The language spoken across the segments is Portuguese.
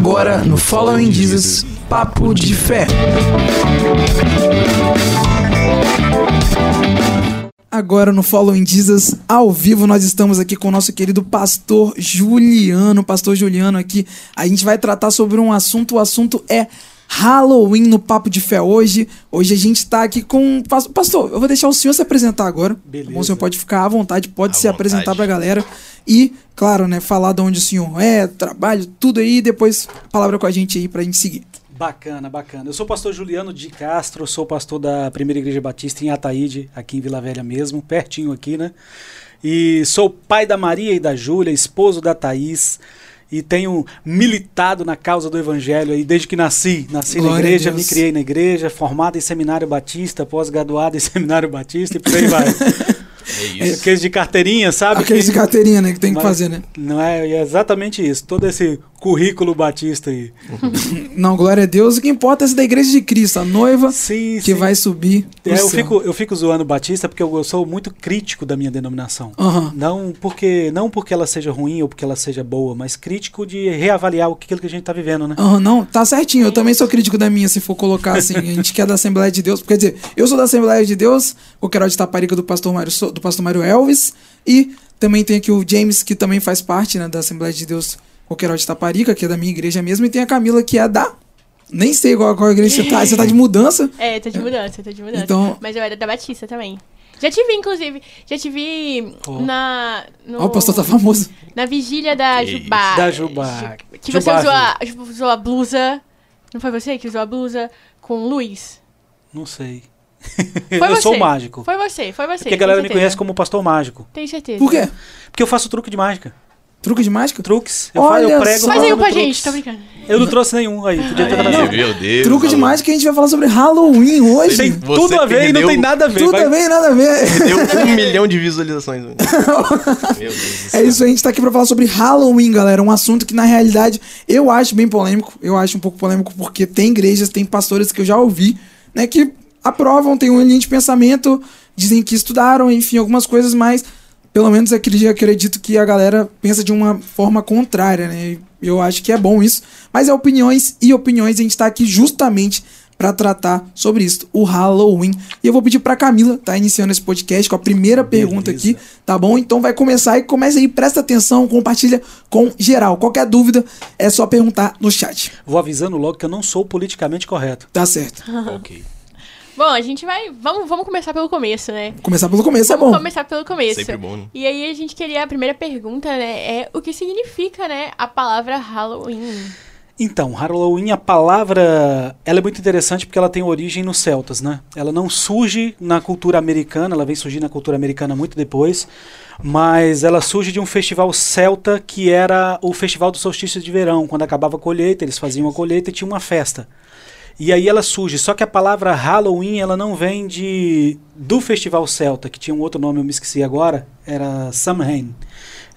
Agora no Following Jesus, Papo de Fé. Agora no Following Jesus, ao vivo, nós estamos aqui com o nosso querido pastor Juliano. Pastor Juliano aqui. A gente vai tratar sobre um assunto. O assunto é Halloween no Papo de Fé hoje. Hoje a gente tá aqui com. Pastor, eu vou deixar o senhor se apresentar agora. Beleza. Bom, o senhor pode ficar à vontade, pode À se vontade. apresentar pra galera. E, claro, né, falar de onde o senhor é, trabalho, tudo aí. Depois, palavra com a gente aí pra gente seguir. Bacana, bacana. Eu sou o pastor Juliano de Castro, sou pastor da Primeira Igreja Batista em Ataíde, aqui em Vila Velha mesmo, pertinho aqui, né? E sou pai da Maria e da Júlia, esposo da Thaís, e tenho militado na causa do evangelho aí desde que nasci. Nasci na Glória a igreja, me criei na igreja, formado em seminário batista, pós-graduado em seminário batista e por aí vai. É isso. Aqueles de carteirinha, sabe? Aqueles de Que- carteirinha, né, que tem que Mas- fazer, né? Não é, é exatamente isso. Todo esse currículo batista aí. Não, glória a Deus. O que importa é essa da igreja de Cristo, a noiva Sim, que sim. vai subir. É, eu, fico, eu fico zoando Batista porque eu, eu sou muito crítico da minha denominação. Aham. Não porque não porque ela seja ruim ou porque ela seja boa, mas crítico de reavaliar o que- aquilo que a gente está vivendo, né? Aham, não, tá certinho. Eu também sou crítico da minha, se for colocar assim. A gente que é da Assembleia de Deus. Quer dizer, eu sou da Assembleia de Deus, o Queiroz de Taparica do pastor Mário, do pastor Mário Elvis. E também tem aqui o James, que também faz parte né, da Assembleia de Deus, o Queiroz de Taparica, que é da minha igreja mesmo. E tem a Camila, que é da. Nem sei qual, qual igreja você tá. Você tá de mudança. É, tô de mudança, tô de mudança. Então- Mas eu era da Batista também. Já te vi, inclusive. Já te vi Ó. na. No, Ó, o pastor tá famoso. Na vigília da Que Jubá. Da Jubá. Que você Jubá, usou a, usou a blusa. Não foi você que usou a blusa com luz? Não sei. Foi eu você. sou mágico. Foi você, foi você. Porque a galera me conhece como pastor mágico. Tenho certeza. Por quê? Porque eu faço truque de mágica. Truque de mágica? Truques. Eu, Olha fa- eu prego. só. Faz aí um pra gente, truques. tô brincando. Eu não trouxe nenhum aí. Podia ter Aí, trazido. meu Deus. Truque de mágica que a gente vai falar sobre Halloween hoje. Tem tudo a ver e não tem nada a ver. Tudo vai- a ver, nada a ver. Deu um milhão de visualizações. meu Deus do É isso, a gente tá aqui pra falar sobre Halloween, galera. Um assunto que, na realidade, eu acho bem polêmico. Eu acho um pouco polêmico porque tem igrejas, tem pastores que eu já ouvi, né, que aprovam, tem uma linha de pensamento, dizem que estudaram, enfim, algumas coisas, mas pelo menos acredito, acredito que a galera pensa de uma forma contrária, né? Eu acho que é bom isso. Mas é opiniões e opiniões, a gente tá aqui justamente pra tratar sobre isso, o Halloween. E eu vou pedir pra Camila, tá iniciando esse podcast com a primeira pergunta Beleza. aqui, tá bom? Então vai começar e começa aí, presta atenção, compartilha com geral. Qualquer dúvida é só perguntar no chat. Vou avisando logo que eu não sou politicamente correto. Tá certo. Ok. Bom, a gente vai. Vamos, vamos começar pelo começo, né? Começar pelo começo é Vamos bom. começar pelo começo. Sempre bom, né? E aí a gente queria. A primeira pergunta, né? É o que significa, né? A palavra Halloween. Então, Halloween, a palavra, ela é muito interessante porque ela tem origem nos celtas, né? Ela não surge na cultura americana, ela vem surgir na cultura americana muito depois, mas ela surge de um festival celta que era o festival do solstício de verão, quando acabava a colheita, eles faziam a colheita e tinha uma festa. E aí ela surge, só que a palavra Halloween, ela não vem de do festival celta, que tinha um outro nome, eu me esqueci agora, era Samhain.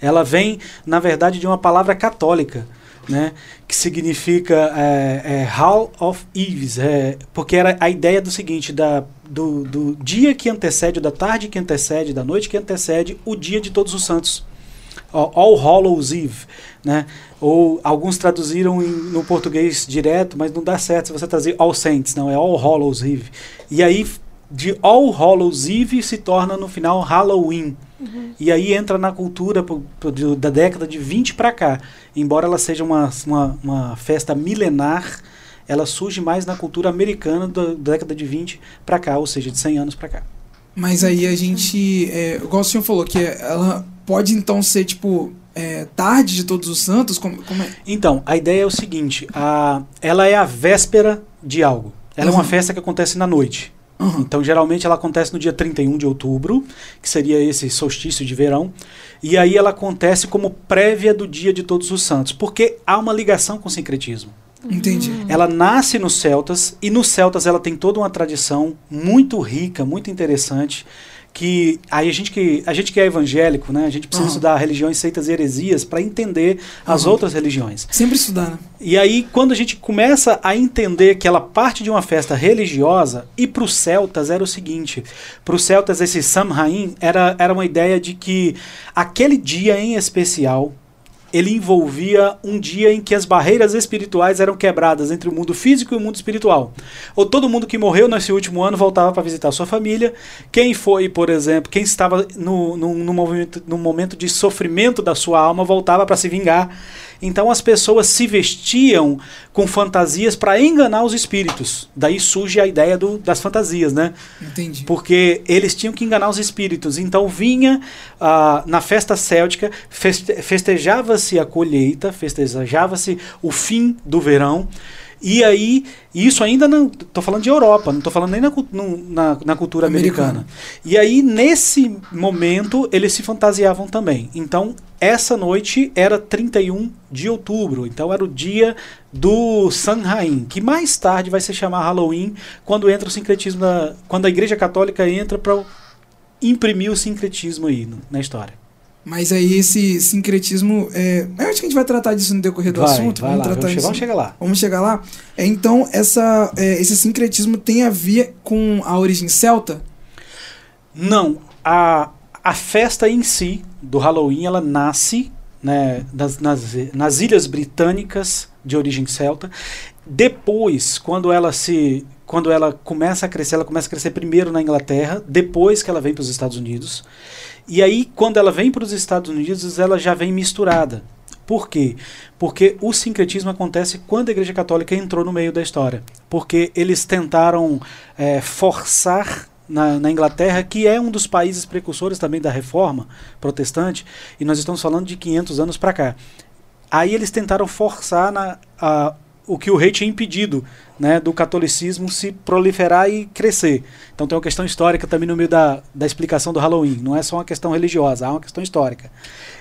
Ela vem, na verdade, de uma palavra católica, né, que significa é, é, Hall of Eves, é, porque era a ideia do seguinte, da, do, do dia que antecede, da tarde que antecede, da noite que antecede, o dia de todos os santos. All All Hallows Eve, né? Ou alguns traduziram em- no português direto, mas não dá certo se você traduzir All Saints, não, é All Hallows Eve. E aí de All Hallows Eve se torna no final Halloween. E aí entra na cultura po- po- do- da década de 20 para cá. Embora ela seja uma, uma, uma festa milenar, ela surge mais na cultura americana da, da década de 20 para cá, ou seja, de 100 anos para cá. Mas aí a gente, é, igual o senhor falou, que ela pode então ser, tipo, é, tarde de todos os santos? Como, como é? Então, a ideia é o seguinte: a, ela é a véspera de algo. Ela é uma Uhum. festa que acontece na noite. Uhum. Então, geralmente, ela acontece no dia 31 de outubro, que seria esse solstício de verão. E aí ela acontece como prévia do dia de todos os santos, porque há uma ligação com o sincretismo. Entendi. Ela nasce nos celtas, e nos celtas ela tem toda uma tradição muito rica, muito interessante. Que aí a gente que, a gente que é evangélico, né? A gente precisa Uhum. estudar religiões, seitas e heresias para entender as Uhum. outras religiões. Sempre estudar, né? E aí, quando a gente começa a entender que ela parte de uma festa religiosa, e para os celtas era o seguinte: para os celtas, esse Samhain era, era uma ideia de que aquele dia em especial ele envolvia um dia em que as barreiras espirituais eram quebradas entre o mundo físico e o mundo espiritual. Ou todo mundo que morreu nesse último ano voltava para visitar sua família. Quem foi, por exemplo, quem estava no, no, no, no momento de sofrimento da sua alma voltava para se vingar. Então as pessoas se vestiam com fantasias para enganar os espíritos. Daí surge a ideia do, das fantasias, né? Entendi. Porque eles tinham que enganar os espíritos. Então vinha ah, na festa céltica, feste, festejava-se a colheita, festejava-se o fim do verão. E aí, isso ainda não. Tô falando de Europa, não tô falando nem na, na, na cultura Americana. americana. E aí, nesse momento, eles se fantasiavam também. Então, essa noite era 31 de outubro. Então, era o dia do Samhain, que mais tarde vai se chamar Halloween, quando entra o sincretismo da, quando a Igreja Católica entra para imprimir o sincretismo aí na história. Mas aí esse sincretismo. É... Eu acho que a gente vai tratar disso no decorrer do Vai, assunto. vai vamos lá, tratar vamos, che- disso. vamos chegar lá. Vamos chegar lá. É, então, essa, é, esse sincretismo tem a ver com a origem celta? Não, a, a festa em si do Halloween ela nasce né, nas, nas, nas ilhas britânicas de origem celta. Depois, quando ela se quando ela começa a crescer, ela começa a crescer primeiro na Inglaterra, depois que ela vem para os Estados Unidos. E aí, quando ela vem para os Estados Unidos, ela já vem misturada. Por quê? Porque o sincretismo acontece quando a Igreja Católica entrou no meio da história. Porque eles tentaram eh, forçar na, na Inglaterra, que é um dos países precursores também da reforma protestante, e nós estamos falando de 500 anos para cá. Aí eles tentaram forçar na, a, o que o rei tinha impedido né, do catolicismo se proliferar e crescer. Então tem uma questão histórica também no meio da, da explicação do Halloween. Não é só uma questão religiosa, há uma questão histórica.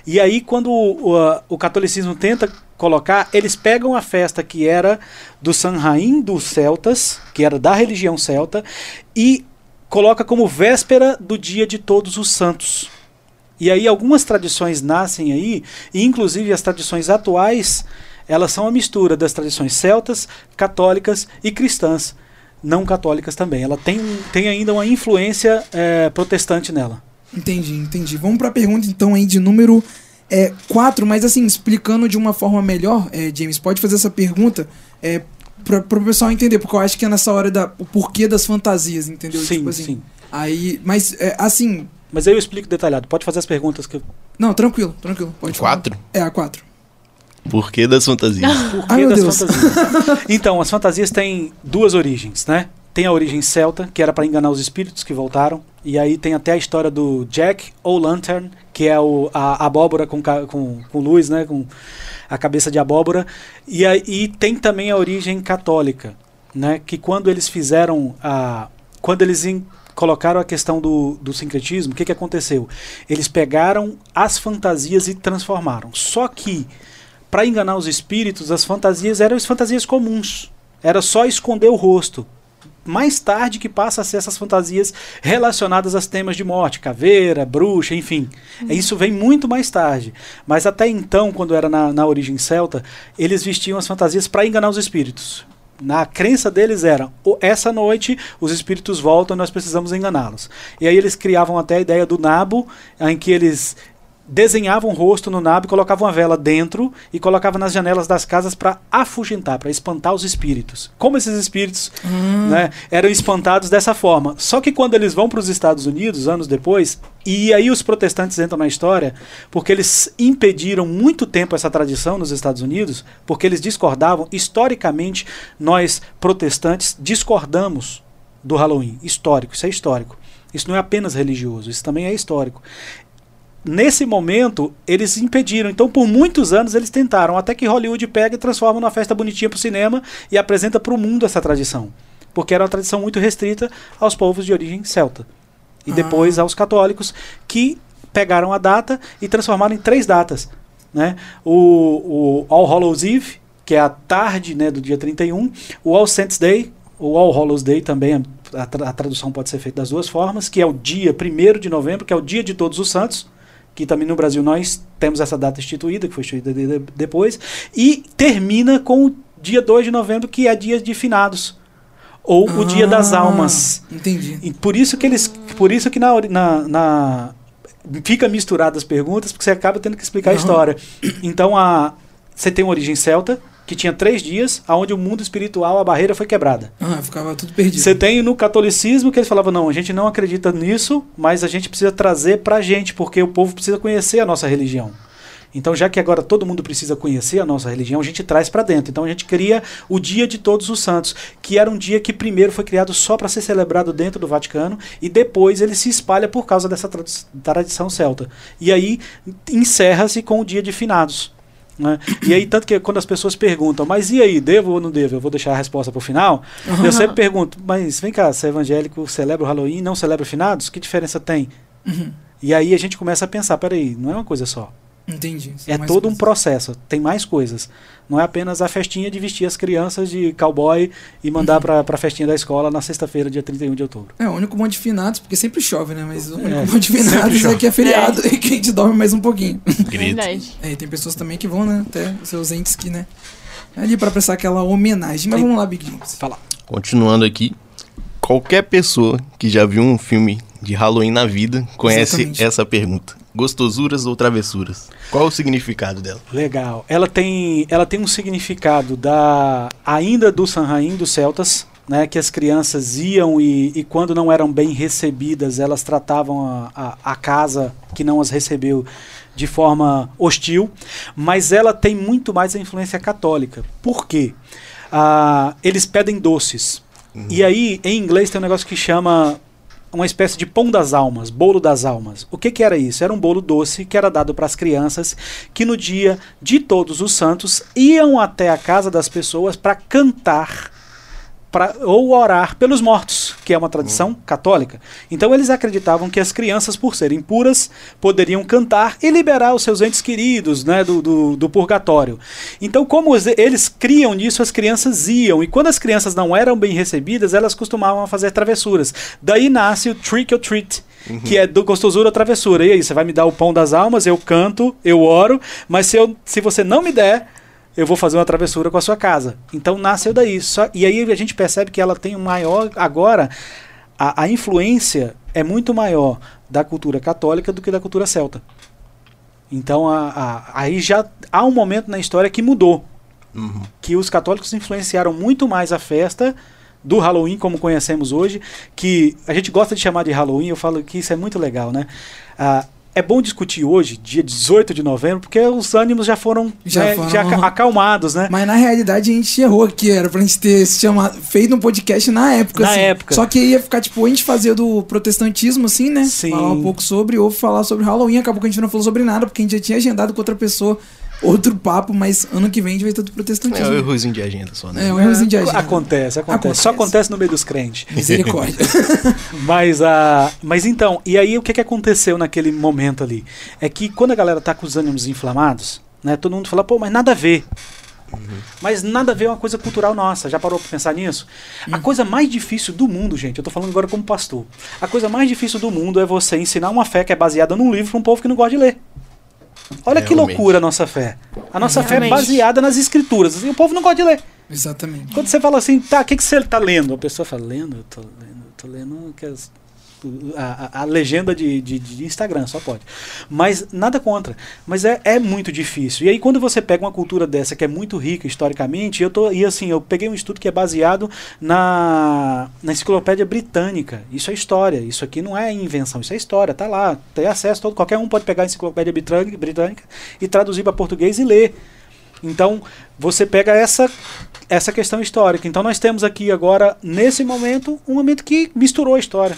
E aí, quando o, o, o catolicismo tenta colocar, eles pegam a festa que era do Samhain dos celtas, que era da religião celta, e coloca como véspera do dia de todos os santos. E aí algumas tradições nascem aí, e inclusive as tradições atuais, elas são a mistura das tradições celtas, católicas e cristãs, não católicas também. Ela tem, tem ainda uma influência eh, protestante nela. Entendi, entendi. Vamos para a pergunta então aí de número 4, mas assim, explicando de uma forma melhor, é, James, pode fazer essa pergunta é, para o pessoal entender, porque eu acho que é nessa hora da, o porquê das fantasias, entendeu? Sim, Tipo assim, sim. Aí, mas é, assim, Mas aí eu explico detalhado. Pode fazer as perguntas que eu... não, tranquilo, tranquilo, pode falar. Quatro? É, a 4. Por que das fantasias? Por Ai, das Deus. fantasias? então, as fantasias têm duas origens, né? Tem a origem celta, que era para enganar os espíritos que voltaram. E aí tem até a história do Jack O'Lantern, que é o, a abóbora com, com, com luz, né? Com a cabeça de abóbora. E aí tem também a origem católica, né? Que quando eles fizeram a. Quando eles em- colocaram a questão do, do sincretismo, o que, que aconteceu? Eles pegaram as fantasias e transformaram. Só que para enganar os espíritos, as fantasias eram as fantasias comuns. Era só esconder o rosto. Mais tarde que passa a ser essas fantasias relacionadas aos temas de morte, caveira, bruxa, enfim. Isso vem muito mais tarde. Mas até então, quando era na, na origem celta, eles vestiam as fantasias para enganar os espíritos. Na crença deles era, "O- essa noite os espíritos voltam e nós precisamos enganá-los. E aí eles criavam até a ideia do nabo, em que eles desenhavam o rosto no nabo e colocavam uma vela dentro e colocavam nas janelas das casas para afugentar, para espantar os espíritos. Como esses espíritos né, eram espantados dessa forma. Só que quando eles vão para os Estados Unidos, anos depois, e aí os protestantes entram na história, porque eles impediram muito tempo essa tradição nos Estados Unidos, porque eles discordavam, historicamente, nós protestantes discordamos do Halloween. Histórico, isso é histórico. Isso não é apenas religioso, isso também é histórico nesse momento, eles impediram. Então, por muitos anos, eles tentaram, até que Hollywood pega e transforma numa festa bonitinha para o cinema e apresenta para o mundo essa tradição. Porque era uma tradição muito restrita aos povos de origem celta. E Ah. depois aos católicos, que pegaram a data e transformaram em três datas. Né? O, o All Hallows Eve, que é a tarde né, do dia 31, o All Saints Day, o All Hallows Day também, a, tra- a tradução pode ser feita das duas formas, que é o dia 1 de novembro, que é o dia de todos os santos, que também no Brasil nós temos essa data instituída, que foi instituída de- de- depois, e termina com o dia 2 de novembro, que é dia de finados, ou o dia das Ah, almas. Entendi. E por isso que eles, por isso que na, na, na fica misturado as perguntas porque você acaba tendo que explicar a Aham. história. Então a você tem uma origem celta que tinha três dias, aonde o mundo espiritual a barreira foi quebrada. Ah, ficava tudo perdido. Você tem no catolicismo que eles falavam, não, a gente não acredita nisso, mas a gente precisa trazer pra gente, porque o povo precisa conhecer a nossa religião. Então, já que agora todo mundo precisa conhecer a nossa religião, a gente traz pra dentro. Então, a gente cria o Dia de Todos os Santos, que era um dia que primeiro foi criado só para ser celebrado dentro do Vaticano e depois ele se espalha por causa dessa tradi- tradição celta. E aí encerra-se com o Dia de Finados. Né? E aí, tanto que quando as pessoas perguntam, mas e aí, devo ou não devo? Eu vou deixar a resposta pro final. Eu sempre pergunto, mas vem cá, você é evangélico, celebra o Halloween não celebra finados? Que diferença tem? Uhum. E aí a gente começa a pensar, peraí, não é uma coisa só. Entendi. São É todo um coisas. processo, tem mais coisas. Não é apenas a festinha de vestir as crianças de cowboy e mandar pra, pra festinha da escola na sexta-feira, dia 31 de outubro. É, o único bom de finados, porque sempre chove, né? Mas o único É, bom de finados é que é feriado e que a gente dorme mais um pouquinho. Grito. Verdade. É, e tem pessoas também que vão, né? Até os seus entes que, né? Ali pra prestar aquela homenagem. Mas Aí- vamos lá, Big James. Fala. Continuando aqui, qualquer pessoa que já viu um filme de Halloween na vida conhece Exatamente. essa pergunta: gostosuras ou travessuras? Qual o significado dela? Legal. Ela tem, ela tem um significado da ainda do Sanhain dos celtas, né, que as crianças iam e, e quando não eram bem recebidas, elas tratavam a, a, a casa que não as recebeu de forma hostil, mas ela tem muito mais a influência católica. Por quê? Ah, eles pedem doces. E aí, em inglês, tem um negócio que chama uma espécie de pão das almas, bolo das almas. O que, que era isso? Era um bolo doce que era dado para as crianças que no dia de Todos os Santos iam até a casa das pessoas para cantar pra, ou orar pelos mortos, que é uma tradição católica. Então eles acreditavam que as crianças, por serem puras, poderiam cantar e liberar os seus entes queridos né, do, do, do purgatório. Então, como eles criam nisso, as crianças iam. E quando as crianças não eram bem recebidas, elas costumavam fazer travessuras. Daí nasce o trick or treat. Que é do gostosura ou travessura. E aí, você vai me dar o pão das almas, eu canto, eu oro, mas se, eu, se você não me der, eu vou fazer uma travessura com a sua casa. Então nasceu daí. Só, e aí a gente percebe que ela tem um maior. Agora, a, a influência é muito maior da cultura católica do que da cultura celta. Então a- a- aí já há um momento na história que mudou. Uhum. Que os católicos influenciaram muito mais a festa do Halloween como conhecemos hoje, que a gente gosta de chamar de Halloween, eu falo que isso é muito legal, né? Ah, é bom discutir hoje, dia 18 de novembro, porque os ânimos já foram, Já né, foram, já acalmados, né? Mas na realidade a gente errou aqui, era pra gente ter se chamado, feito um podcast na época. Na assim. época. Só que ia ficar, tipo, a gente fazia do protestantismo, assim, né? Sim. Falar um pouco sobre, ou falar sobre Halloween. Acabou que a gente não falou sobre nada, porque a gente já tinha agendado com outra pessoa outro papo, mas ano que vem a gente vai ter do É um protestantismo. errozinho de agenda só, né? É, um errozinho de agenda. Acontece, acontece, Acontece. Só acontece no meio dos crentes. Misericórdia. Mas, a, mas então, e aí o que, que aconteceu naquele momento ali? É que quando a galera tá com os ânimos inflamados, né, todo mundo fala, pô, mas nada a ver. Mas nada a ver é uma coisa cultural nossa. Já parou pra pensar nisso? A coisa mais difícil do mundo, gente, eu tô falando agora como pastor. A coisa mais difícil do mundo é você ensinar uma fé que é baseada num livro pra um povo que não gosta de ler. Olha que Realmente. loucura a nossa fé. A nossa fé é Realmente. baseada nas escrituras. E o povo não gosta de ler. Exatamente. Quando você fala assim, tá, o que, que você tá lendo? A pessoa fala, lendo? Eu tô lendo, tô lendo que as- a, a- legenda de, de, de Instagram, só pode. Mas nada contra. Mas é, é muito difícil. E aí, quando você pega uma cultura dessa que é muito rica historicamente, eu tô. E assim, eu peguei um estudo que é baseado na, na enciclopédia britânica. Isso é história. Isso aqui não é invenção, isso é história. Tá lá. Tem acesso todo. Qualquer um pode pegar a enciclopédia britânica, britânica e traduzir para português e ler. Então, você pega essa essa questão histórica. Então, nós temos aqui agora, nesse momento, um momento que misturou a história.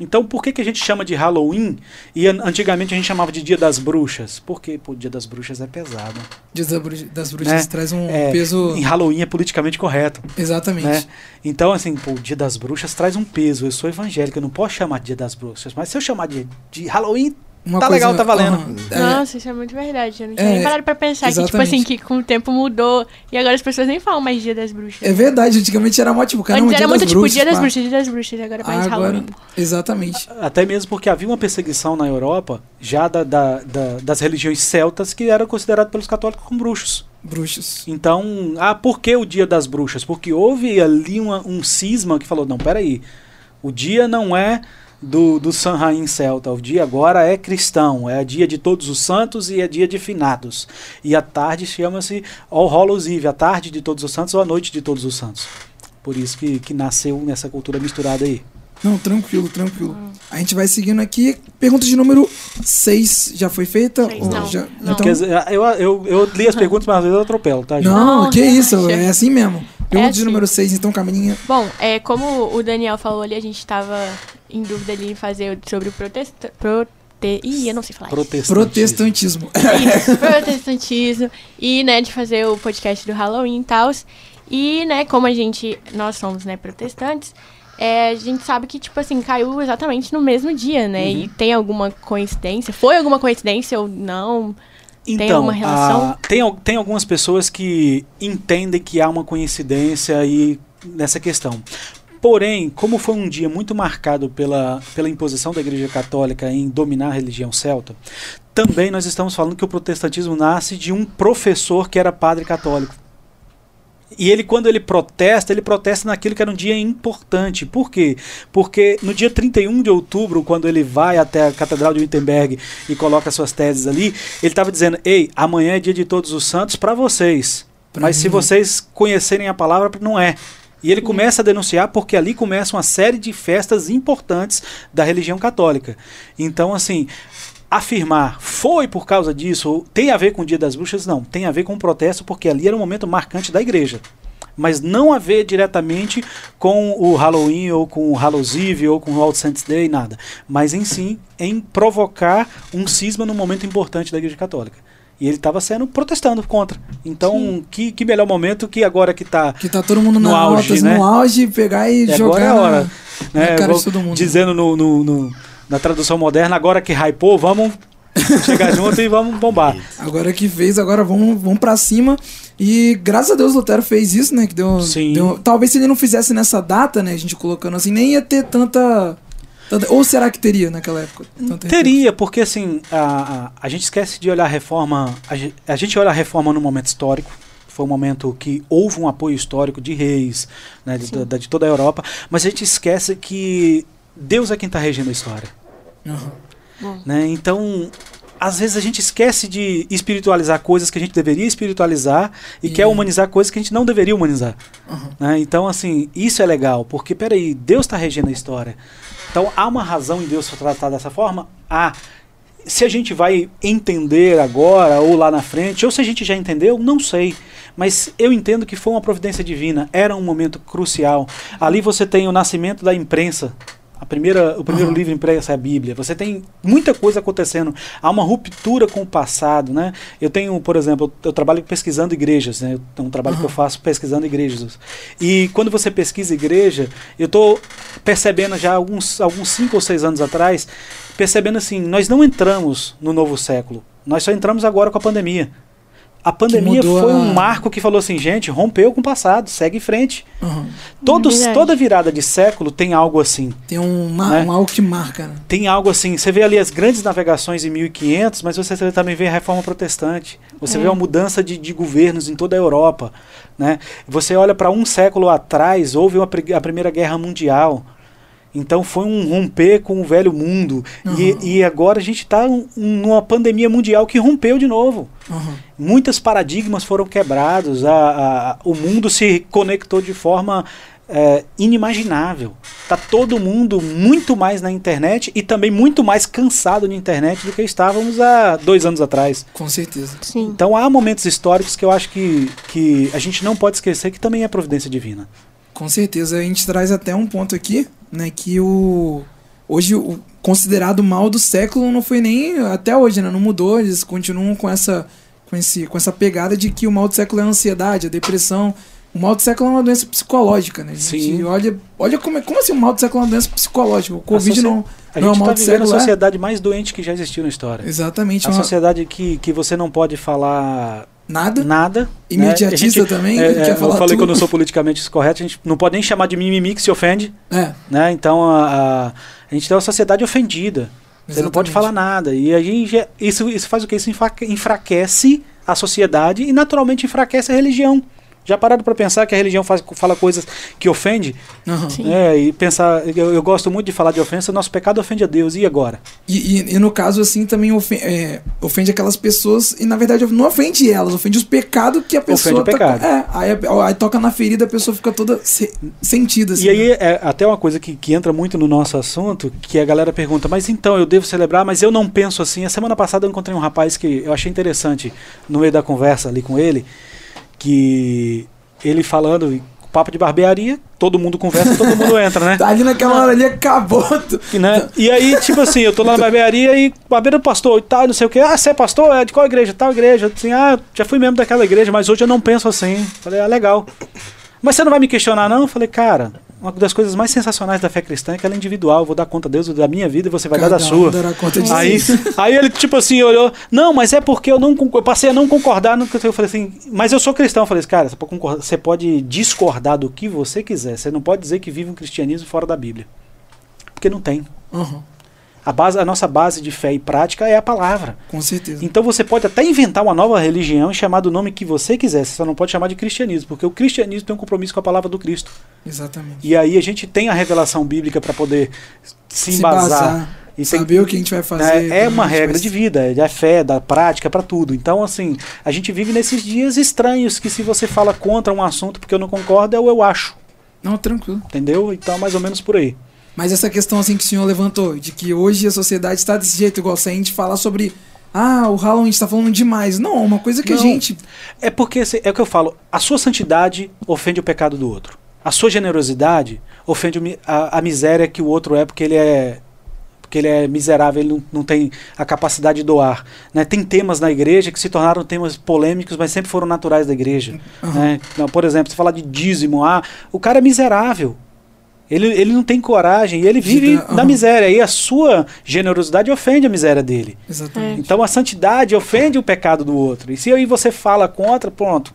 Então, por que, que a gente chama de Halloween e an- antigamente a gente chamava de Dia das Bruxas? Porque o Dia das Bruxas é pesado. Dia das Bru- das bruxas Né? traz um É, peso. Em Halloween é politicamente correto. Exatamente. Né? Então, assim, pô, o Dia das Bruxas traz um peso. Eu sou evangélico, eu não posso chamar de Dia das Bruxas. Mas se eu chamar de, de Halloween, Uma Tá legal, tá valendo. é, Nossa, isso é muito verdade. Eu não tinha É, nem parado pra pensar que, tipo exatamente. assim, que com o tempo mudou. E agora as pessoas nem falam mais Dia das Bruxas. é verdade, antigamente era mó tipo, caramba, Antes era dia muito das tipo bruxas, Dia das pá. Bruxas, Dia das Bruxas, agora é mais Agora, Halloween. exatamente. Até mesmo porque havia uma perseguição na Europa, já da, da- da- das religiões celtas, que eram consideradas pelos católicos como bruxos. Bruxos. Então, ah, por que o dia das bruxas? Porque houve ali uma- um cisma que falou, não, peraí, o dia não é do, do Samhain celta. O dia agora é cristão, é dia de todos os santos e é dia de finados. E a tarde chama-se All Hallows Eve, a tarde de todos os santos ou a noite de todos os santos. Por isso que, que nasceu nessa cultura misturada aí. Não, tranquilo, tranquilo. A gente vai seguindo aqui. Pergunta de número 6 já foi feita? Seis, Ou não. já- Não. Então, Quer dizer, eu, eu, eu li as perguntas, mas às vezes eu atropelo, tá, gente? não, Não, que isso, é assim mesmo. Pergunta de assim. número 6, então, Camilinha. Bom, é, como o Daniel falou ali, a gente tava em dúvida ali em fazer sobre o protesta... Prote... Ih, eu não sei falar. isso. Protestantismo. Protestantismo. Isso, protestantismo. E, né, de fazer o podcast do Halloween e tal. E, né, como a gente, nós somos, né, protestantes, é, a gente sabe que, tipo assim, caiu exatamente no mesmo dia, né? Uhum. E tem alguma coincidência? Foi alguma coincidência ou não? Tem Então, uma relação? a- tem, tem algumas pessoas que entendem que há uma coincidência aí nessa questão. Porém, como foi um dia muito marcado pela, pela imposição da Igreja Católica em dominar a religião celta, também nós estamos falando que o protestantismo nasce de um professor que era padre católico. E ele, quando ele protesta, ele protesta naquilo que era um dia importante. Por quê? Porque no dia 31 de outubro, quando ele vai até a Catedral de Wittenberg e coloca suas teses ali, ele estava dizendo: Ei, amanhã é dia de todos os santos para vocês. Pra Mas mim se vocês conhecerem a palavra, não é. E ele começa a denunciar porque ali começa uma série de festas importantes da religião católica. Então, assim, afirmar foi por causa disso, tem a ver com o Dia das Bruxas, não. Tem a ver com o protesto, porque ali era um momento marcante da igreja. Mas não a ver diretamente com o Halloween, ou com o Hallows Eve, ou com o All Saints Day, nada. Mas em sim, em provocar um cisma num momento importante da igreja católica. E ele estava sendo protestando contra. Então, que, que melhor momento que agora que está Que tá todo mundo No na auge, altas, né? no auge, pegar e e jogar agora é a na- hora. na né, cara vou- de todo mundo. Dizendo no, no- no- na tradução moderna, agora que hypou, vamos chegar junto e vamos bombar. Agora que fez, agora vamos, vamos pra cima. E graças a Deus o Lutero fez isso, né? Que deu, Sim. deu- Talvez se ele não fizesse nessa data, né? A gente colocando assim, nem ia ter tanta. tanta- ou será que teria naquela época? Tanta Teria, porque assim, a, a, a gente esquece de olhar a reforma. A, a gente olha a reforma num momento histórico. Foi um momento que houve um apoio histórico de reis, né, de, da- de toda a Europa, mas a gente esquece que Deus é quem está regendo a história. Bom, né? Então, às vezes a gente esquece de espiritualizar coisas que a gente deveria espiritualizar e, E- quer humanizar coisas que a gente não deveria humanizar. Aham. né? Então, assim, isso é legal, porque, peraí, Deus está regendo a história. Então, há uma razão em Deus tratar dessa forma? Há. Se a gente vai entender agora ou lá na frente, ou se a gente já entendeu, não sei. Mas eu entendo que foi uma providência divina, era um momento crucial. Ali você tem o nascimento da imprensa. A primeira, o primeiro Aham. livro impresso é a Bíblia. Você tem muita coisa acontecendo. Há uma ruptura com o passado, né? Eu tenho, por exemplo, eu, eu trabalho pesquisando igrejas, né? É um trabalho que eu faço pesquisando igrejas. E quando você pesquisa igreja, eu estou percebendo já alguns, alguns cinco ou seis anos atrás, percebendo assim, nós não entramos no novo século. Nós só entramos agora com a pandemia. A pandemia foi a- um marco que falou assim, gente, rompeu com o passado, segue em frente. Aham. Todos, verdade. toda virada de século tem algo assim. Tem um, Né? um algo que marca, né? Tem algo assim, você vê ali as grandes navegações em 1500, mas você também vê a reforma protestante. Você É. vê uma mudança de, de governos em toda a Europa. Né? Você olha para um século atrás, houve uma, a Primeira Guerra Mundial. Então foi um romper com o velho mundo. E, Uhum. e agora a gente está numa pandemia mundial que rompeu de novo. Aham. Muitos paradigmas foram quebrados, a, a- o mundo se conectou de forma é, inimaginável. Tá todo mundo muito mais na internet e também muito mais cansado na internet do que estávamos há dois anos atrás. Com certeza. sim. Então há momentos históricos que eu acho que, que a gente não pode esquecer que também é providência divina. Com certeza. A gente traz até um ponto aqui, né? Que o. Hoje, o considerado mal do século não foi nem. Até hoje, né? Não mudou. Eles continuam com essa, com esse, com essa pegada de que o mal do século é a ansiedade, a depressão. O mal do século é uma doença psicológica, né? Gente Sim. olha, olha como, é- como assim o mal do século é uma doença psicológica? O Covid não, A não é o gente mal está do vivendo a século. é? sociedade mais doente que já existiu na história. Exatamente. A uma- sociedade que, que você não pode falar Nada. nada. né? Imediatista gente- também. É, é, eu falei que eu tudo. não sou politicamente correto, a gente não pode nem chamar de mimimi que se ofende, É, né? Então a, a, a gente tem uma sociedade ofendida. Você não pode exatamente. falar nada. E a gente, já- isso, isso faz o que? Isso enfra- enfraquece a sociedade e naturalmente enfraquece a religião. Já pararam para pensar que a religião faz, fala coisas que ofende? Sim. É, e pensar, eu, eu gosto muito de falar de ofensa, nosso pecado ofende a Deus, e agora? E, e- e no caso, assim, também ofen- é, ofende aquelas pessoas, e na verdade não ofende elas, ofende os pecados que a pessoa o pecado. Tá, é, aí, aí toca na ferida, a pessoa fica toda se- sentida. Assim, E aí né? é até uma coisa que, que entra muito no nosso assunto, que a galera pergunta, mas então eu devo celebrar, mas eu não penso assim. A semana passada eu encontrei um rapaz que eu achei interessante no meio da conversa ali com ele, que ele falando, papo de barbearia, todo mundo conversa, todo mundo entra, né? Tá ali naquela hora ali, acabou. E, né? e aí, tipo assim, eu tô lá na barbearia e barbeiro pastor e tal, não sei o que. Ah, você é pastor? É de qual igreja? Tal igreja. Assim, ah, já fui membro daquela igreja, mas hoje eu não penso assim. Falei, ah, legal. Mas você não vai me questionar, não? Eu falei, cara, uma das coisas mais sensacionais da fé cristã é que ela é individual. Eu vou dar conta a Deus da minha vida e você vai dar da Cada um sua. Aí, aí ele, tipo assim, olhou, não, mas é porque eu não eu passei a não concordar no que eu falei assim, mas eu sou cristão. Eu falei assim, cara, você pode, concordar- você pode discordar do que você quiser. Você não pode dizer que vive um cristianismo fora da Bíblia. Porque não tem. Aham, A, base, a nossa base de fé e prática é a palavra. com certeza. Então você pode até inventar uma nova religião e chamar do nome que você quiser, você só não pode chamar de cristianismo, porque o cristianismo tem um compromisso com a palavra do Cristo. Exatamente. E aí a gente tem a revelação bíblica para poder se embasar. E tem- saber o que a gente vai fazer. é, é uma regra vai- de vida, é da fé, da prática, para tudo. Então, assim, a gente vive nesses dias estranhos que se você fala contra um assunto porque eu não concordo, é o eu acho, Não, tranquilo. entendeu? Então, mais ou menos por aí. Mas essa questão assim que o senhor levantou, de que hoje a sociedade está desse jeito, igual se a gente falar sobre. Ah, o Halloween está falando demais. Não, uma coisa que a Não. gente. É porque se- é o que eu falo, a sua santidade ofende o pecado do outro. A sua generosidade ofende a, a miséria que o outro é porque ele é porque ele é miserável, ele não, não tem a capacidade de doar. Né? Tem temas na igreja que se tornaram temas polêmicos, mas sempre foram naturais da igreja. Aham. né? Então, por exemplo, se falar de dízimo, ah, o cara é miserável. Ele, ele não tem coragem e ele vive da aham. miséria. E a sua generosidade ofende a miséria dele. Exatamente. Então a santidade ofende o pecado do outro. E se aí você fala contra, pronto,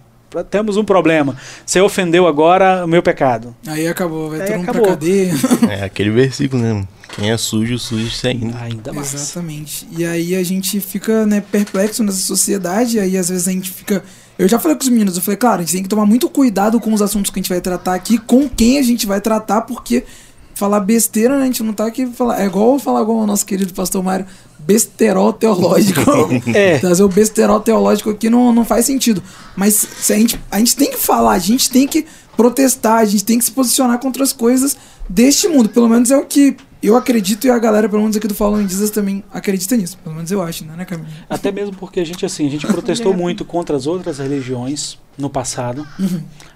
temos um problema. Você ofendeu agora o meu pecado. Aí acabou, vai Aí todo mundo pra acabou. cadeia. É aquele versículo, né? Quem é sujo, sujo se ainda. Ainda mais. Exatamente. E aí a gente fica, né, perplexo nessa sociedade, e aí às vezes a gente fica. Eu já falei com os meninos, eu falei, claro, a gente tem que tomar muito cuidado com os assuntos que a gente vai tratar aqui, com quem a gente vai tratar, porque falar besteira, né, a gente não tá aqui falar. É igual falar igual o nosso querido pastor Mário, besterol teológico. É. Trazer o besterol teológico aqui não, não faz sentido. Mas se a, gente, a gente tem que falar, a gente tem que protestar, a gente tem que se posicionar contra as coisas deste mundo. Pelo menos é o que eu acredito e a galera, pelo menos aqui do Falando Jesus, também acredita nisso. Pelo menos eu acho, né, né Camila? Até mesmo porque a gente assim, a gente protestou muito contra as outras religiões no passado.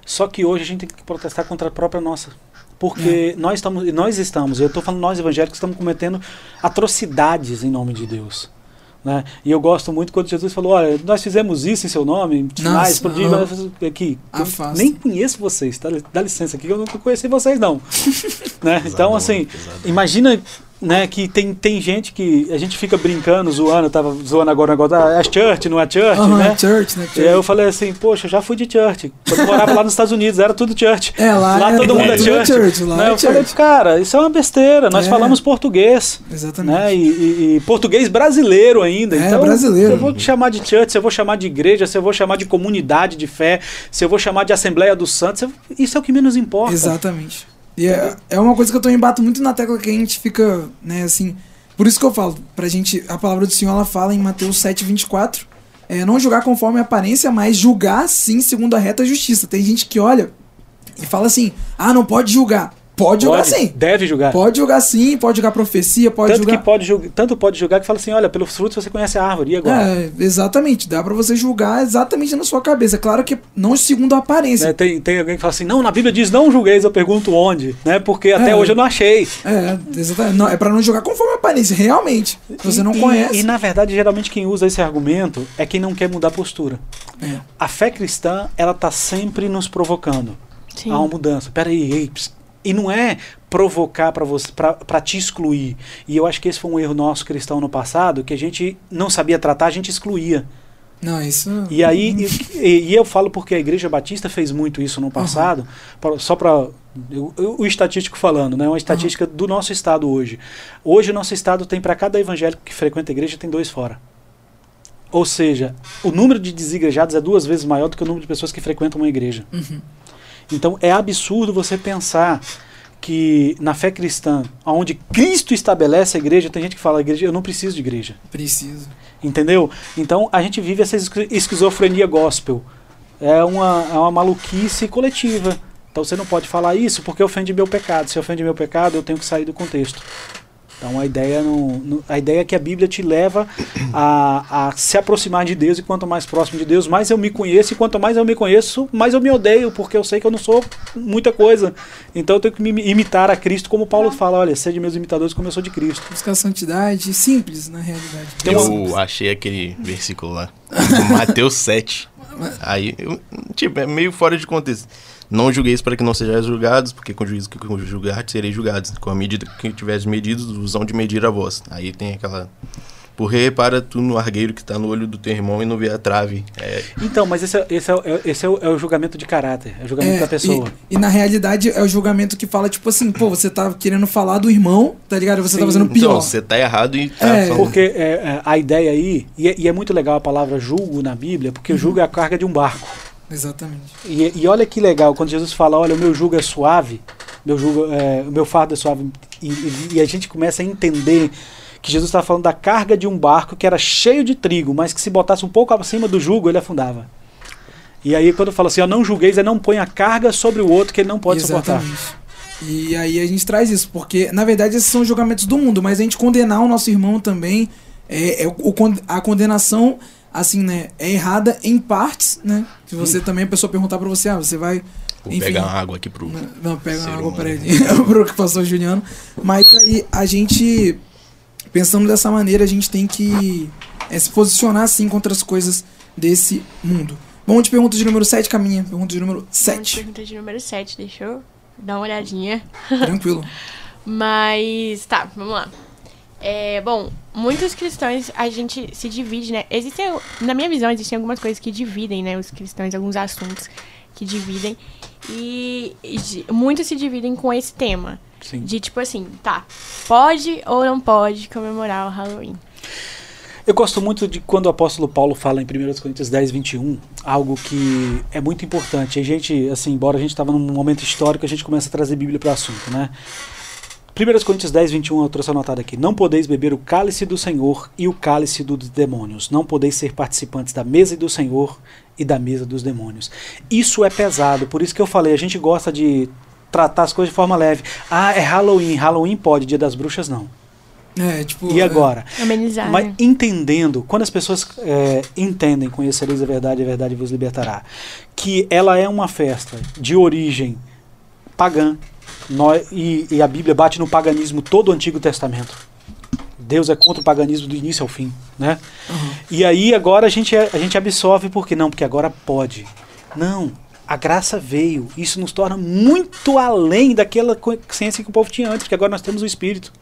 Só que hoje a gente tem que protestar contra a própria nossa. Porque nós estamos, nós estamos, eu estou falando nós evangélicos estamos cometendo atrocidades em nome de Deus. Né? E eu gosto muito quando Jesus falou: Olha, nós fizemos isso em seu nome, mais por aqui. eu Afasta. nem conheço vocês, tá? dá licença aqui, eu nunca conheci vocês, não. né? Então, assim, imagina né, que tem, tem gente que a gente fica brincando, zoando, tava zoando agora o negócio, ah, é church, não é church, Aham, né? church, né? E aí eu falei assim, poxa, eu já fui de church. Quando eu morava lá nos Estados Unidos, era tudo church. É, lá é- todo mundo é é, church. church, lá Né? é eu falei, church. cara, isso é uma besteira. Nós É. falamos português. Exatamente. Né? E, e- e português brasileiro ainda. É, então, brasileiro. se eu vou te chamar de church, se eu vou chamar de igreja, se eu vou chamar de comunidade de fé, se eu vou chamar de Assembleia dos Santos, eu- isso é o que menos importa. Exatamente. E é, é uma coisa que eu também bato muito na tecla que a gente fica, né, assim. Por isso que eu falo, pra gente, a palavra do Senhor ela fala em Mateus 7, 24. É, não julgar conforme a aparência, mas julgar sim segundo a reta justiça. Tem gente que olha e fala assim: ah, não pode julgar. Pode julgar sim. Deve julgar. Pode julgar sim, pode julgar profecia, pode tanto, julgar. que pode julgar, tanto pode julgar que fala assim, olha, pelos frutos você conhece a árvore, e agora? É, exatamente. Dá pra você julgar exatamente na sua cabeça. Claro que não segundo a aparência. Né, tem, tem alguém que fala assim, não, na Bíblia diz não julgueis, eu pergunto onde, né? Porque até É. hoje eu não achei. É, exatamente. Não, é pra não julgar conforme a aparência, realmente. Você não E- conhece. E, na verdade, geralmente quem usa esse argumento é quem não quer mudar a postura. É. A fé cristã, ela tá sempre nos provocando Sim. a uma mudança. Peraí, ei, ps- e não é provocar para você, para te excluir. E eu acho que esse foi um erro nosso cristão no passado, que a gente não sabia tratar, a gente excluía. Não, isso. E aí, e, e eu falo porque a Igreja Batista fez muito isso no passado, pra- só para o estatístico falando, né? Uma estatística do nosso estado hoje. Hoje o nosso estado tem para cada evangélico que frequenta a igreja tem dois fora. Ou seja, o número de desigrejados é duas vezes maior do que o número de pessoas que frequentam uma igreja. Então é absurdo você pensar que na fé cristã, onde Cristo estabelece a igreja, tem gente que fala, igreja, eu não preciso de igreja. Preciso. Entendeu? Então a gente vive essa esqui- esquizofrenia gospel. É uma, é uma maluquice coletiva. Então você não pode falar isso porque ofende meu pecado. Se ofende meu pecado, eu tenho que sair do contexto. Então a ideia, não, não- a ideia é que a Bíblia te leva a, a se aproximar de Deus e quanto mais próximo de Deus, mais eu me conheço e quanto mais eu me conheço, mais eu me odeio, porque eu sei que eu não sou muita coisa. Então eu tenho que me imitar a Cristo, como Paulo fala, olha, sede meus imitadores como eu sou de Cristo. Buscar santidade simples, na realidade. Eu achei aquele versículo lá. Mateus 7. Aí, eu- tipo, é meio fora de contexto. Não julgueis para que não sejais julgados, porque com o juízo que julgar, sereis julgados. Com a medida que tiveres medidos, vos hão de medir a vós. Aí tem aquela. Porque repara tu no argueiro que está no olho do teu irmão e não vê a trave. É, Então, mas esse, é, esse, é, o- é- esse é, o, é o julgamento de caráter, é o julgamento É, da pessoa. E, e na realidade é o julgamento que fala, tipo assim, pô, você tá querendo falar do irmão, tá ligado? Você tá Sim. fazendo pior. Então, você tá errado e tá É. falando. Porque é, é, a ideia aí, e é, e é muito legal a palavra julgo na Bíblia, porque Uhum. julgo é a carga de um barco. Exatamente. E, e olha que legal, quando Jesus fala, olha, o meu jugo é suave, meu jugo, é, o meu fardo é suave, e, e- e a gente começa a entender que Jesus está falando da carga de um barco que era cheio de trigo, mas que se botasse um pouco acima do jugo, ele afundava. E aí quando fala assim, ó, não julgueis, é não põe a carga sobre o outro que ele não pode suportar. E aí a gente traz isso, porque na verdade esses são julgamentos do mundo, mas a gente condenar o nosso irmão também é, é a condenação assim, né, é errada em partes, né? Se você também a pessoa perguntar pra você, ah, você vai Vou enfim. pegar uma água aqui pro. Não, Não, pega uma água pra ele. pro que passou o Juliano. Mas aí a gente, pensando dessa maneira, a gente tem que é, se posicionar assim contra as coisas desse mundo. Vamos de pergunta de número 7, caminha. Pergunta de número Vamos de 7. pergunta de número 7, deixa eu dar uma olhadinha. Tranquilo. Mas, tá, vamos lá. É, bom, muitos cristãos, a gente se divide, né? Existem, na minha visão, existem algumas coisas que dividem, né? Os cristãos, alguns assuntos que dividem. E, e muitos se dividem com esse tema. Sim. De tipo assim, tá, pode ou não pode comemorar o Halloween? Eu gosto muito de quando o apóstolo Paulo fala em 1 Coríntios 10, 21, algo que é muito importante. A gente, assim, embora a gente estava num momento histórico, a gente começa a trazer Bíblia para o assunto, né? 1 Coríntios 10, 21, eu trouxe anotado aqui. Não podeis beber o cálice do Senhor e o cálice dos demônios. Não podeis ser participantes da mesa do Senhor e da mesa dos demônios. Isso é pesado, por isso que eu falei, a gente gosta de tratar as coisas de forma leve. Ah, é Halloween. Halloween pode, dia das bruxas não. É, tipo. E agora? Amenizar. Mas né? entendendo, quando as pessoas é, entendem, conhecereis a verdade, a verdade vos libertará, que ela é uma festa de origem pagã, nó- e, e a Bíblia bate no paganismo todo o Antigo Testamento. Deus é contra o paganismo do início ao fim, né? E aí agora a gente, é- a gente absorve porque não, porque agora pode. Não, a graça veio. Isso nos torna muito além daquela consciência que o povo tinha antes, porque agora nós temos o Espírito.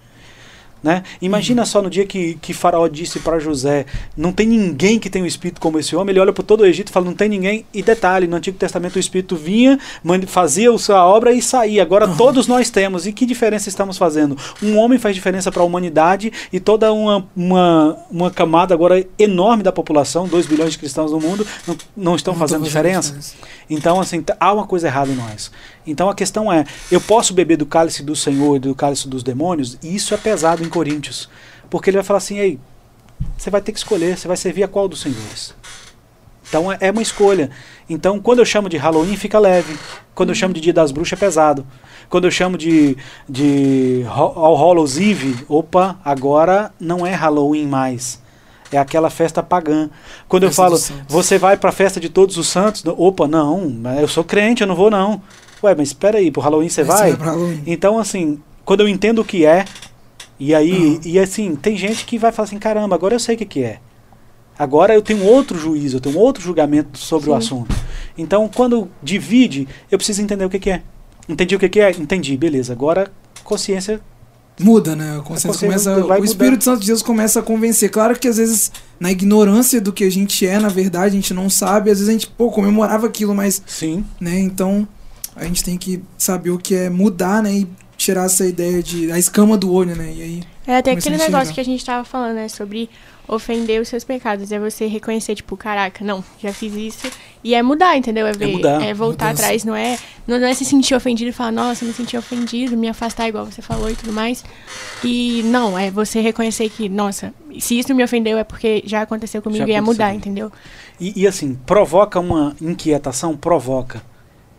Né? Imagina só no dia que, que Faraó disse para José: Não tem ninguém que tenha um espírito como esse homem. Ele olha para todo o Egito e fala: Não tem ninguém. E detalhe: no Antigo Testamento o espírito vinha, fazia a sua obra e saía. Agora todos nós temos. E que diferença estamos fazendo? Um homem faz diferença para a humanidade e toda uma, uma, uma camada agora enorme da população 2 bilhões de cristãos no mundo não, não estão Não fazendo tô diferença. Então, assim, t- há uma coisa errada em nós. Então a questão é: eu posso beber do cálice do Senhor e do cálice dos demônios? E isso é pesado em Coríntios. Porque ele vai falar assim: ei, você vai ter que escolher, você vai servir a qual dos senhores? Então é é uma escolha. Então, quando eu chamo de Halloween, fica leve. Quando eu chamo de Dia das Bruxas, é pesado. Quando eu chamo de, de All Hallows Eve, opa, agora não é Halloween mais. É aquela festa pagã. Quando eu Festa falo, dos Santos. você vai para a festa de todos os santos? Opa, não, eu sou crente, eu não vou não. Ué, mas espera aí, pro Halloween você vai? pra Halloween. Então, assim, quando eu entendo o que é, e aí, Uhum. e assim, tem gente que vai falar assim, caramba, agora eu sei o que, que é. Agora eu tenho outro juízo, eu tenho outro julgamento sobre o Sim. assunto. Então, quando divide, eu preciso entender o que, que é. Entendi o que, que é? Entendi, beleza. Agora, consciência. Muda, né? A consciência consciência começa, vai o. Espírito Santo de Deus começa a convencer. Claro que às vezes, na ignorância do que a gente é, na verdade, a gente não sabe. Às vezes a gente, pô, comemorava aquilo, mas, Sim. né? Então, a gente tem que saber o que é mudar, né? E tirar essa ideia de. a escama do olho, né? E aí. É até aquele a negócio que a gente tava falando, né? Sobre ofender os seus pecados. É você reconhecer, tipo, caraca, não, já fiz isso. E é mudar, entendeu? É, ver, mudar. é voltar Mudança. atrás, não é, não é se sentir ofendido e falar, nossa, me senti ofendido, me afastar igual você falou e tudo mais. E não, é você reconhecer que, nossa, se isso me ofendeu é porque já aconteceu comigo Já e é mudar, aconteceu. entendeu? E, e assim, provoca uma inquietação? Provoca.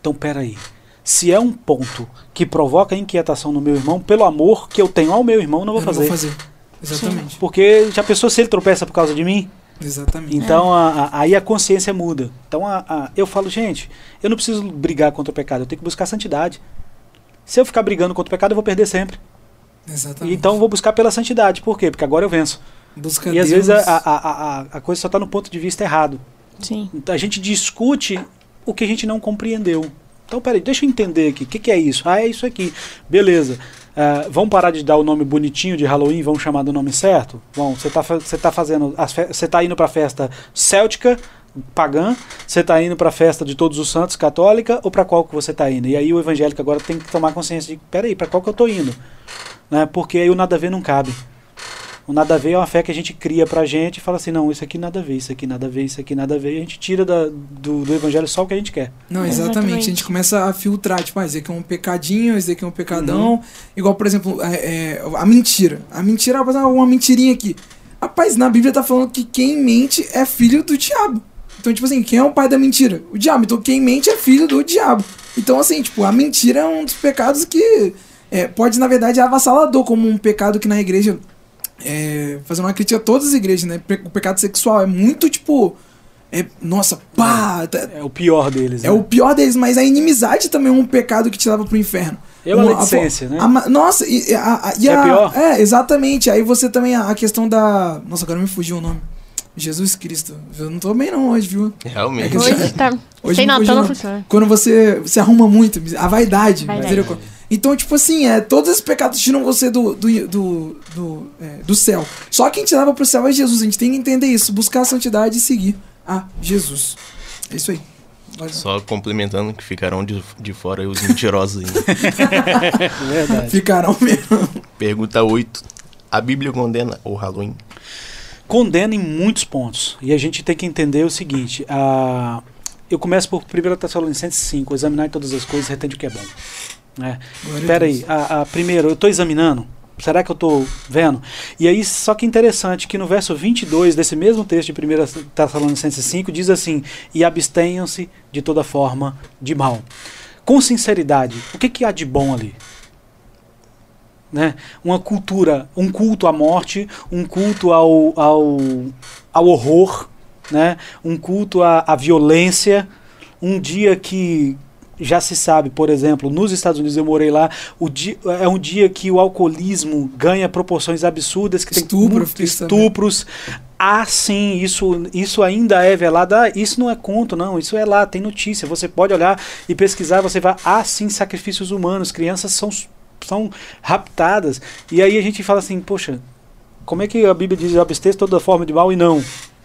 Então, peraí. Se é um ponto que provoca inquietação no meu irmão, pelo amor que eu tenho ao meu irmão, não vou Eu fazer. Não vou fazer. Exatamente. Porque já pensou se ele tropeça por causa de mim? Exatamente. Então a- a- aí a consciência muda. Então a- a- eu falo, gente, eu não preciso brigar contra o pecado, eu tenho que buscar santidade. Se eu ficar brigando contra o pecado, eu vou perder sempre. Exatamente. Então eu vou buscar pela santidade. Por quê? Porque agora eu venço. Busca e às Deus. vezes a, a, a, a coisa só está no ponto de vista errado. Sim. Então a gente discute o que a gente não compreendeu. Então, peraí, deixa eu entender aqui. O que, que é isso? Ah, é isso aqui. Beleza. Ah, vamos parar de dar o nome bonitinho de Halloween, vamos chamar do nome certo? Bom, você você tá fazendo. Você tá indo para a festa céltica, pagã, você está indo para a festa de Todos os Santos, católica, ou para qual que você está indo? E aí o evangélico agora tem que tomar consciência de: peraí, para qual que eu estou indo? Né? Porque aí o nada a ver não cabe. O nada a ver é uma fé que a gente cria pra gente e fala assim, não, isso aqui nada a ver, isso aqui nada a ver, isso aqui nada a ver, e a gente tira da- do, do evangelho só o que a gente quer. Não, exatamente. Exatamente. A gente começa a filtrar, tipo, ah, esse aqui é um pecadinho, esse aqui é um pecadão. Igual, por exemplo, é, é, a mentira. A mentira, rapaz, ah, uma mentirinha aqui. Rapaz, na Bíblia tá falando que quem mente é filho do diabo. Então, tipo assim, quem é o pai da mentira? O diabo. Então, quem mente é filho do diabo. Então, assim, tipo, a mentira é um dos pecados que é, pode, na verdade, é avassalador, como um pecado que na igreja. É, fazendo uma crítica a todas as igrejas, né? O pecado sexual é muito, tipo. É, nossa, pá! tá- É o pior deles. é né? o pior deles, mas a inimizade também é um pecado que te leva pro inferno. É uma Uma- maledicência, né? a nossa, e, a, a- e É a- pior? É, exatamente. Aí você também, a, a questão da. Nossa, agora me fugiu o nome. Jesus Cristo. Eu não tô bem não hoje, viu? Realmente. É Hoje tá. Hoje sem não fugiu, não não. funciona. Quando você se arruma muito, a vaidade. Vaidade. Então, tipo assim, é, todos esses pecados tiram você do, do, do, do, é, do céu. Só quem te leva pro céu é Jesus. A gente tem que entender isso, buscar a santidade e seguir a Jesus. É isso aí. Vai lá. Só complementando que ficarão de, de fora os mentirosos ainda. Verdade. Ficarão mesmo. Pergunta 8. A Bíblia condena o Halloween? Condena em muitos pontos. E a gente tem que entender o seguinte: a... eu começo por 1 Tessalonicenses 5, examinar todas as coisas e retende o que é bom. A Espera aí, a, a- primeiro, eu estou examinando? Será que eu estou vendo? E aí, só que interessante que no verso 22 desse mesmo texto de 1 Tessalonicenses 5 diz assim: E abstenham-se de toda forma de mal. Com sinceridade, o que, que há de bom ali? Né? Uma cultura, um culto à morte, um culto ao, ao, ao horror, né? um culto à, à violência, um dia que já se sabe, por exemplo, nos Estados Unidos eu morei lá, o dia, é um dia que o alcoolismo ganha proporções absurdas, que Estupro, tem estupros. Ah, sim, isso, isso ainda é velado. Ah, isso não é conto, não. Isso é lá, tem notícia. Você pode olhar e pesquisar, você vai. Ah, sim, sacrifícios humanos. Crianças são, são raptadas. E aí a gente fala assim, poxa, como é que a Bíblia diz abster toda forma de mal e não?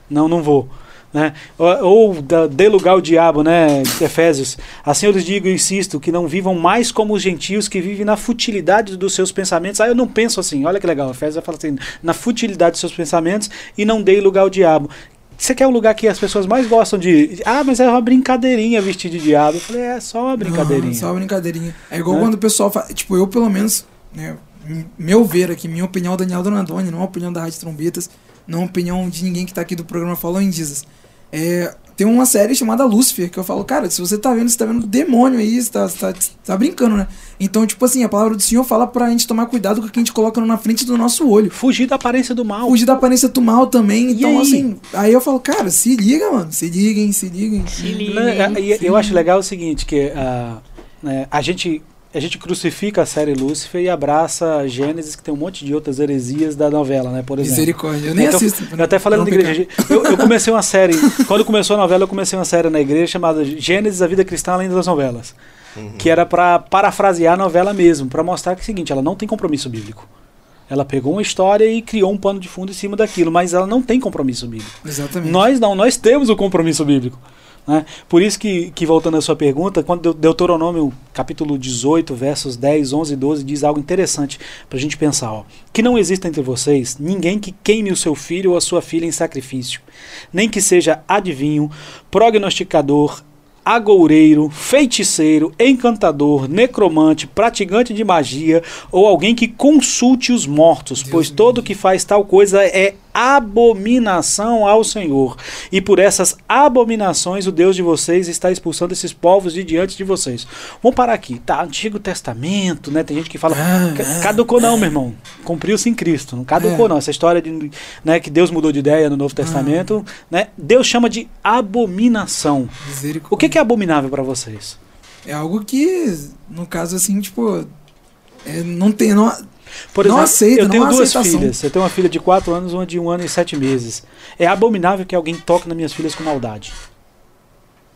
Não, não vou. Né? Ou, ou da, dê lugar ao diabo, né? Efésios. Assim eu lhes digo e insisto, que não vivam mais como os gentios que vivem na futilidade dos seus pensamentos. Ah, eu não penso assim. Olha que legal. Efésios vai falar assim, na futilidade dos seus pensamentos e não dê lugar ao diabo. Você quer o lugar que as pessoas mais gostam de. Ah, mas é uma brincadeirinha vestir de diabo. Eu falei, é só uma brincadeirinha. Não, só uma brincadeirinha. É igual Né? quando o pessoal fala. Tipo, eu pelo menos, né? Meu ver aqui, minha opinião, Daniel Donadoni, não a opinião da Rádio Trombetas, não a opinião de ninguém que tá aqui do programa Falou em Jesus. É, tem uma série chamada Lucifer, que eu falo, cara, se você tá vendo, você tá vendo demônio aí, você tá, você tá, você tá brincando, né? Então, tipo assim, a palavra do Senhor fala pra gente tomar cuidado com o que a gente coloca na frente do nosso olho. Fugir da aparência do mal. Fugir da aparência do mal também. E Então, aí? assim, aí eu falo, cara, se liga, mano. Se liguem, se liguem. Se liga. e- e eu acho legal o seguinte, que né, a gente a gente crucifica a série Lúcifer e abraça Gênesis, que tem um monte de outras heresias da novela, né? Por exemplo. Misericórdia. Eu nem Então, assisto. Eu até falei Não na igreja. Eu, eu comecei uma série. quando começou a novela, eu comecei uma série na igreja chamada Gênesis, a vida cristã além das novelas. Que era para parafrasear a novela mesmo, para mostrar que é o seguinte, ela não tem compromisso bíblico. Ela pegou uma história e criou um pano de fundo em cima daquilo, mas ela não tem compromisso bíblico. Exatamente. Nós não, nós temos o compromisso bíblico. Né? Por isso que, que, voltando à sua pergunta, quando Deuteronômio capítulo 18, versos 10, 11 e 12, diz algo interessante para a gente pensar. Ó. Que não exista entre vocês ninguém que queime o seu filho ou a sua filha em sacrifício, nem que seja adivinho, prognosticador, agoureiro, feiticeiro, encantador, necromante, praticante de magia ou alguém que consulte os mortos, pois todo que faz tal coisa é abominação ao Senhor. E por essas abominações o Deus de vocês está expulsando esses povos de diante de vocês. Vamos parar aqui, tá? Antigo Testamento, né? Tem gente que fala, ah, ah. caducou não, meu irmão. Cumpriu-se em Cristo. Não caducou é. não. Essa história de, né, que Deus mudou de ideia no Novo Testamento, ah. né? Deus chama de abominação. O que, que é abominável para vocês? É algo que, no caso assim, tipo, é, não tem, não, por exemplo, não aceita, eu tenho duas aceitação. filhas. Eu tenho uma filha de 4 anos, uma de 1 um ano e 7 meses. É abominável que alguém toque nas minhas filhas com maldade.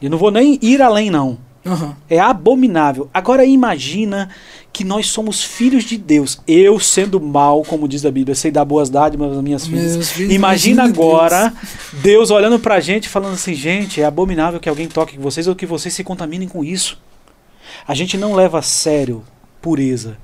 E não vou nem ir além, não. Uhum. É abominável. Agora imagina que nós somos filhos de Deus. Eu sendo mal, como diz a Bíblia, sei dar boas dádivas às minhas filhas. Filhos, imagina agora Deus. Deus olhando pra gente falando assim, gente, é abominável que alguém toque com vocês ou que vocês se contaminem com isso. A gente não leva a sério pureza.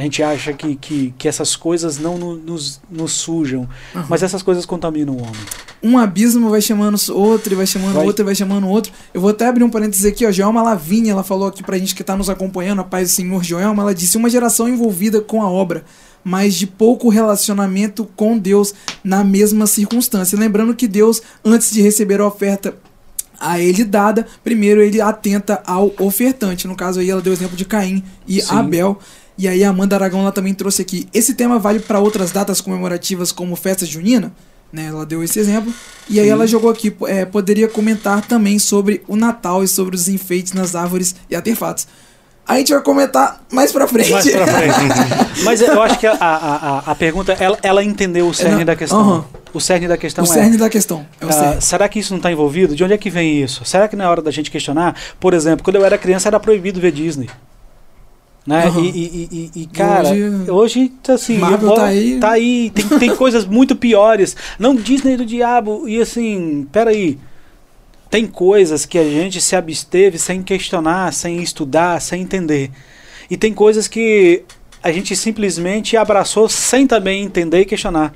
A gente acha que, que, que essas coisas não nos, nos sujam, uhum. mas essas coisas contaminam o homem. Um abismo vai chamando outro, e vai chamando vai. outro, e vai chamando outro. Eu vou até abrir um parênteses aqui, ó. Joelma Lavinha, ela falou aqui pra gente que tá nos acompanhando, a paz do Senhor Joelma, ela disse: uma geração envolvida com a obra mas de pouco relacionamento com Deus na mesma circunstância. Lembrando que Deus, antes de receber a oferta a ele dada, primeiro ele atenta ao ofertante. No caso aí, ela deu o exemplo de Caim e Sim. Abel. E aí a Amanda Aragão ela também trouxe aqui. Esse tema vale para outras datas comemorativas como festa junina? Né, ela deu esse exemplo. E aí ela jogou aqui, é, poderia comentar também sobre o Natal e sobre os enfeites nas árvores e artefatos. A gente vai comentar mais pra frente. Mais pra frente. Mas eu acho que a, a, a, a pergunta, ela, ela entendeu o cerne é, da questão. Uhum. O cerne da questão o é. O cerne da questão. É uh, será que isso não está envolvido? De onde é que vem isso? Será que não é hora da gente questionar? Por exemplo, quando eu era criança era proibido ver Disney. Né? Uhum. E, e, e, e, cara, hoje, hoje assim, Marvel tá aí. Tá aí. Tem, tem coisas muito piores. Não Disney do diabo. E assim, peraí. Tem coisas que a gente se absteve sem questionar, sem estudar, sem entender. E tem coisas que a gente simplesmente abraçou sem também entender e questionar.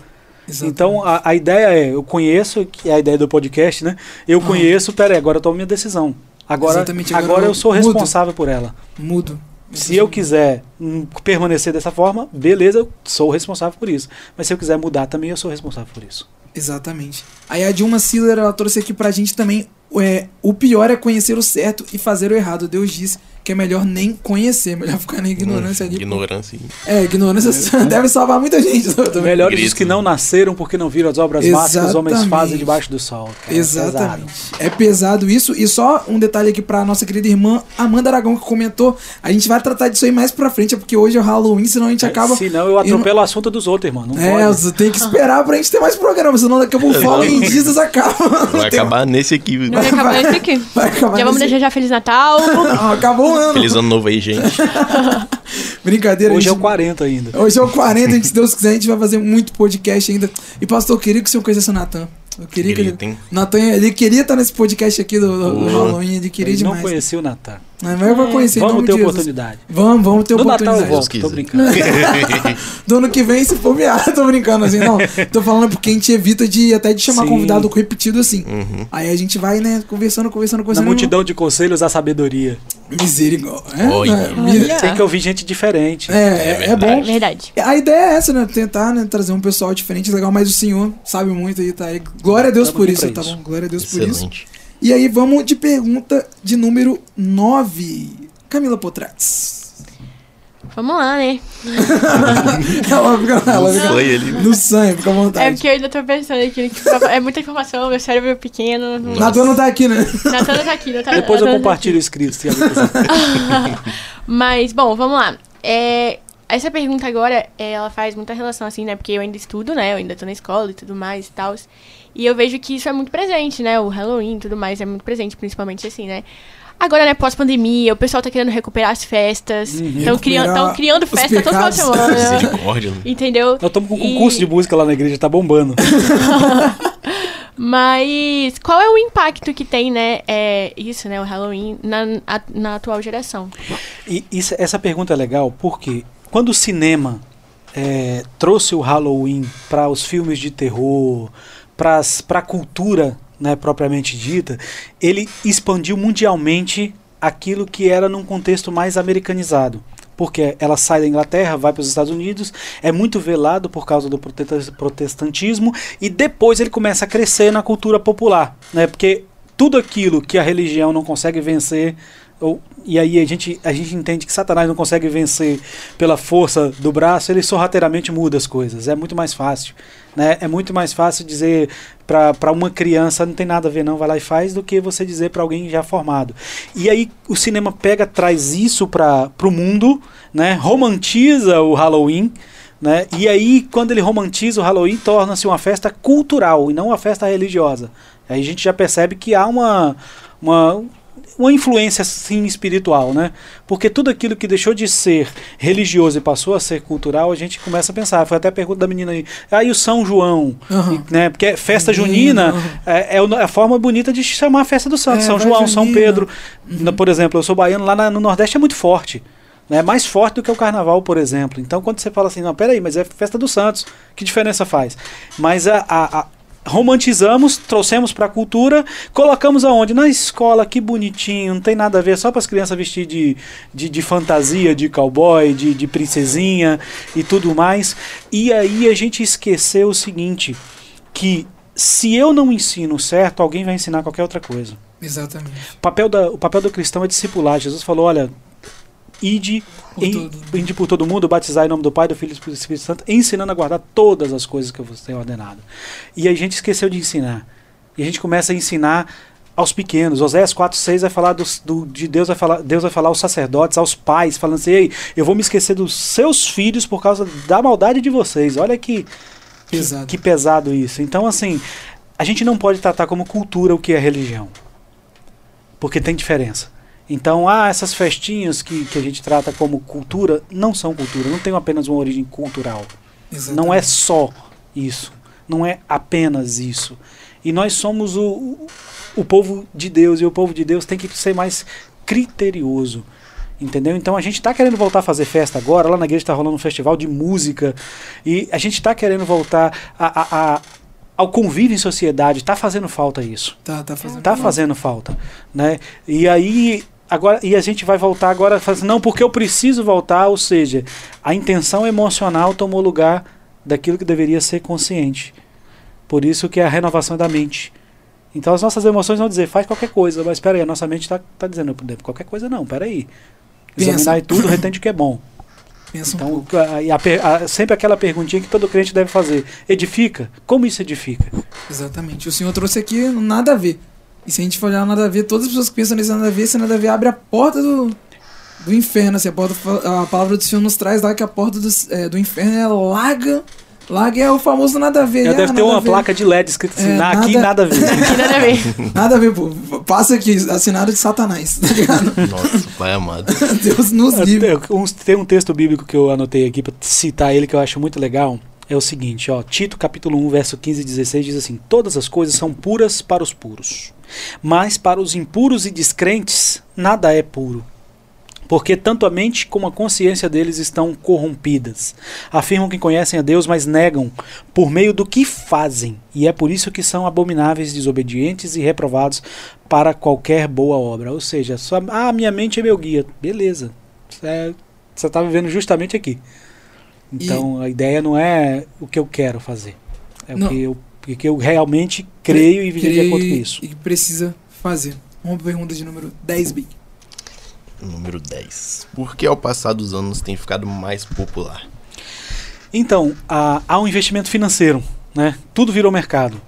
Exatamente. Então a, a, ideia é, eu conheço, que é a ideia do podcast, né? Eu uhum. conheço, peraí, agora eu tomo minha decisão. Agora, agora, agora eu sou responsável mudo. por ela. Mudo. Se eu quiser hum, permanecer dessa forma, beleza, eu sou responsável por isso. Mas se eu quiser mudar também, eu sou responsável por isso. Exatamente. Aí a Dilma Siller, ela trouxe aqui pra gente também é, o pior é conhecer o certo e fazer o errado. Deus disse que é melhor nem conhecer, melhor ficar na ignorância ali. Ignorância. É, ignorância é. deve salvar muita gente. Melhores os que não nasceram porque não viram as obras más que os homens fazem debaixo do sol. Cara. Exatamente. É pesado. é pesado. isso. E só um detalhe aqui pra nossa querida irmã Amanda Aragão que comentou. A gente vai tratar disso aí mais pra frente, porque hoje é o Halloween, senão a gente é, acaba. Senão eu atropelo o assunto dos outros, irmão. Não é, pode. tem que esperar pra gente ter mais programa, senão daqui a pouco o Halloween Jesus acaba. Vai acabar nesse aqui. Não vai acabar nesse aqui. Vai acabar já vamos deixar já Feliz Natal. Não, acabou o ano. Feliz ano novo aí, gente. Brincadeira. Hoje gente... é o 40 ainda. Hoje é o 40, se Deus quiser, a gente vai fazer muito podcast ainda. E pastor, eu queria que o senhor conhecesse o Natan. Eu queria Grita, que ele. Natan, ele queria estar nesse podcast aqui do, do, do Halloween, ele queria ele demais. não conhecia o Natan. Mas eu vou conhecer Vamos ter oportunidade. Vamos, vamos ter Do oportunidade. Natal eu volto, tô brincando. do ano que vem, se for meado, tô brincando assim, não. Tô falando porque a gente evita de até de chamar Sim. convidado repetido assim. Uhum. Aí a gente vai, né, conversando, conversando, conversando. Na multidão de conselhos, a sabedoria. Misericórdia. É, Tem que ouvir gente diferente. É, é, é, bom. É verdade. A ideia é essa, né? Tentar né, trazer um pessoal diferente, legal, mas o senhor sabe muito aí, tá aí. Glória a Deus Tamo por isso, tá bom? Glória a Deus Excelente. por isso. E aí, vamos de pergunta de número 9. Camila Potrates. Vamos lá, né? ela fica, ela fica no, ele. no sangue, fica à vontade. É porque eu ainda tô pensando aqui. É muita informação, meu cérebro é pequeno. Natan não tá aqui, né? Natan não tá aqui. Não tá, Depois eu compartilho o escrito, se Mas, bom, vamos lá. É, essa pergunta agora, ela faz muita relação, assim, né? Porque eu ainda estudo, né? Eu ainda tô na escola e tudo mais e tal. E eu vejo que isso é muito presente, né? O Halloween e tudo mais é muito presente, principalmente assim, né? Agora, né, pós-pandemia, o pessoal tá querendo recuperar as festas. Estão uhum. criando, criando festa toda semana. Entendeu? Nós estamos com um concurso e... de música lá na igreja, tá bombando. Mas qual é o impacto que tem, né, é, isso, né, o Halloween, na, a- na atual geração? E isso- essa pergunta é legal porque quando o cinema é, trouxe o Halloween para os filmes de terror, para a cultura né, propriamente dita, ele expandiu mundialmente aquilo que era num contexto mais americanizado. Porque ela sai da Inglaterra, vai para os Estados Unidos, é muito velado por causa do protestantismo, e depois ele começa a crescer na cultura popular. Né? Porque tudo aquilo que a religião não consegue vencer, ou, e aí a gente, a gente entende que Satanás não consegue vencer pela força do braço, ele sorrateiramente muda as coisas. É muito mais fácil. Né? É muito mais fácil dizer para uma criança não tem nada a ver, não, vai lá e faz, do que você dizer para alguém já formado. E aí o cinema pega, traz isso para o mundo, né? romantiza o Halloween. Né? E aí, quando ele romantiza o Halloween, torna-se uma festa cultural e não uma festa religiosa. Aí a gente já percebe que há uma, uma, uma influência sim espiritual, né? Porque tudo aquilo que deixou de ser religioso e passou a ser cultural, a gente começa a pensar. Foi até a pergunta da menina aí. Aí o São João, e, né? Porque festa Junina, junina é, é a forma bonita de chamar a festa do Santo. É, São João, São junina. Pedro. Na- Por exemplo, eu sou baiano, lá na- no Nordeste é muito forte. É mais forte do que o carnaval, por exemplo. Então, quando você fala assim, não, peraí, mas é festa dos santos, que diferença faz? Mas a, a- a- romantizamos, trouxemos para a cultura, colocamos aonde? Na escola, que bonitinho, não tem nada a ver, só para as crianças vestir de, de, de fantasia, de cowboy, de, de princesinha e tudo mais. E aí a gente esqueceu o seguinte, que se eu não ensino certo, alguém vai ensinar qualquer outra coisa. Exatamente. O papel, da, o papel do cristão é discipular. Jesus falou: olha, ide, Por em- todo- ide por todo mundo, batizar em nome do Pai, do Filho e do Espírito Santo, ensinando a guardar todas as coisas que eu vos tenho ordenado. E a gente esqueceu de ensinar. E a gente começa a ensinar aos pequenos. Oséias 4, 6 vai falar dos, do, de Deus, vai falar, Deus vai falar aos sacerdotes, aos pais, falando assim: Ei, eu vou me esquecer dos seus filhos por causa da maldade de vocês. Olha que, que- Pesado. que pesado isso. Então, assim, a gente não pode tratar como cultura o que é religião. Porque tem diferença. Então, ah, essas festinhas que, que a gente trata como cultura não são cultura, não tem apenas uma origem cultural. Exatamente. Não é só isso. Não é apenas isso. E nós somos o, o, o povo de Deus, e o povo de Deus tem que ser mais criterioso. Entendeu? Então a gente está querendo voltar a fazer festa agora. Lá na igreja está rolando um festival de música. E a gente está querendo voltar a- a- a- ao convívio em sociedade. Está fazendo falta isso. Tá, tá fazendo. Tá fazendo falta, né? E aí agora e a gente vai voltar agora fazendo não porque eu preciso voltar, ou seja, a intenção emocional tomou lugar daquilo que deveria ser consciente. Por isso que é a renovação da mente. Então as nossas emoções vão dizer faz qualquer coisa, mas espera aí, a nossa mente está tá dizendo qualquer coisa não, espera aí. Examinar e tudo, retende o que é bom. Pensa um Então, pouco. a- a a- sempre aquela perguntinha que todo crente deve fazer: edifica? Como isso edifica? Exatamente. O senhor trouxe aqui nada a ver. E se a gente for olhar nada a ver, todas as pessoas que pensam nesse nada a ver, esse nada a ver abre a porta do, do inferno. Assim, a, porta, a palavra do Senhor nos traz lá que a porta do, é, do inferno é larga. Larga é o famoso nada a ver. Já Ah, deve ter nada uma placa de LED escrito assim: É, "Na- aqui nada- nada a ver. Que nada a ver. Nada a ver, pô. Passa aqui, assinado de Satanás, tá ligado? Nossa, pai amado. Deus nos livre. Tem um texto bíblico que eu anotei aqui para citar ele que eu acho muito legal. É o seguinte, ó, Tito capítulo 1, verso 15 e 16 diz assim: Todas as coisas são puras para os puros, mas para os impuros e descrentes nada é puro. Porque tanto a mente como a consciência deles estão corrompidas. Afirmam que conhecem a Deus, mas negam por meio do que fazem. E é por isso que são abomináveis, desobedientes e reprovados para qualquer boa obra. Ou seja, só, ah, minha mente é meu guia. Beleza. É, você está vivendo justamente aqui. Então a ideia não é o que eu quero fazer. É Não. o que eu, o que eu realmente creio e viver de acordo com isso. E que precisa fazer. Uma pergunta de número 10, Big. Número 10. Por que ao passar dos anos tem ficado mais popular? Então, há, há um investimento financeiro, né? Tudo virou mercado.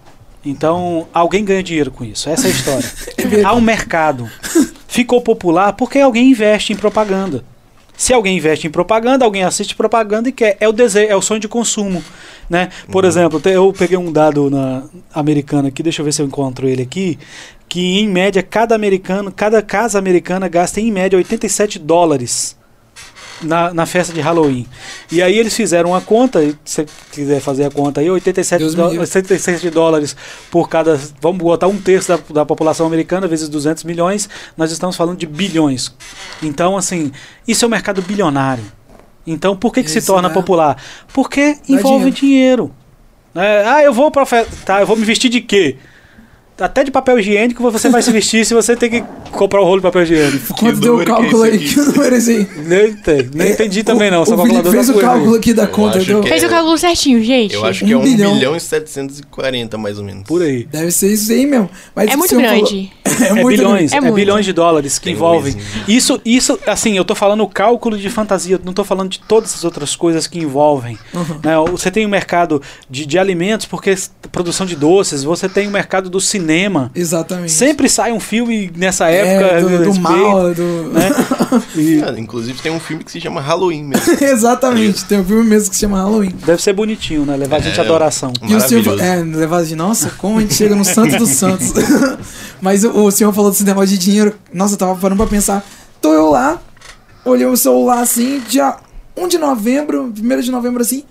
Então, alguém ganha dinheiro com isso. Essa é a história. há um mercado. Ficou popular porque alguém investe em propaganda. Se alguém investe em propaganda, alguém assiste propaganda e quer. É o desejo, é o sonho de consumo. Né? Por exemplo, te- eu peguei um dado na americana aqui, deixa eu ver se eu encontro ele aqui, que em média cada americano, cada casa americana gasta em média 87 dólares na, na festa de Halloween. E aí eles fizeram uma conta, se você quiser fazer a conta aí, 87, Deus me dó- livre. 87 dólares por cada. Vamos botar um terço da, da população americana vezes 200 milhões, nós estamos falando de bilhões. Então, assim, isso é um mercado bilionário. Então, por que, que se torna dá- popular? Porque envolve dinheiro. né? Ah, eu vou pra festa. Tá, eu vou me vestir de quê? Até de papel higiênico você vai se vestir se você tem que comprar o rolo de papel higiênico. Quanto deu o é cálculo aí? esse Que número é esse aí? Nem, entendi, nem entendi também não. O, só o Felipe fez o coisa aí. cálculo aqui da Eu conta, que Fez o cálculo certinho, gente. Eu acho Um que é 1 bilhão. bilhão. e 740, mais ou menos. Por aí. Deve ser isso aí mesmo. Mas É o muito falou- grande. É, É, muito bilhões, É é, bilhões de dólares que Tem um envolvem. Waze. Isso, isso, assim, eu tô falando cálculo de fantasia, não tô falando de todas as outras coisas que envolvem. Uhum. né? Você tem o mercado de, de alimentos, porque produção de doces, você tem o mercado do cinema. Exatamente. Sempre sai um filme nessa época é, do, do respeito, mal, do... né? E Ah, inclusive tem um filme que se chama Halloween mesmo. Exatamente, tem um filme mesmo que se chama Halloween. deve ser bonitinho, né? Levar a gente à É. adoração. E o senhor, é, levado de nossa, como a gente chega no Santos dos Santos. Mas o, o senhor falou desse negócio de dinheiro. Nossa, eu tava parando pra pensar. Tô eu lá, olhei o celular assim, dia 1 de novembro, 1 de novembro assim,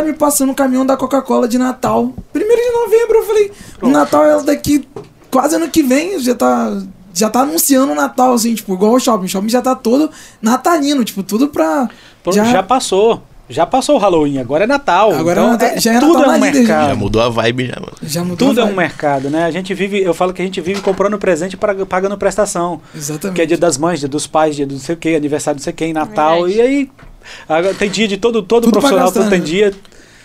tá me passando o caminhão da Coca-Cola de Natal. 1 de novembro, eu falei, o Natal é daqui quase ano que vem, já tá. Já tá anunciando o Natal, assim, tipo, igual o shopping. O shopping já tá todo natalino, tipo, tudo pra. Pô, Já, passou. Já passou o Halloween, agora é Natal. Agora então, é Natal- é- já é tudo Natal é um já. mercado. Já mudou a vibe já, mano. já mudou Tudo a é um mercado, né? A gente vive, eu falo que a gente vive comprando presente para pagando prestação. Exatamente. Que é dia das mães, dia dos pais, dia do não sei o que, aniversário não sei quem, Natal. Verdade. E aí agora tem dia de todo, todo Tudo profissional, todo tem né? dia.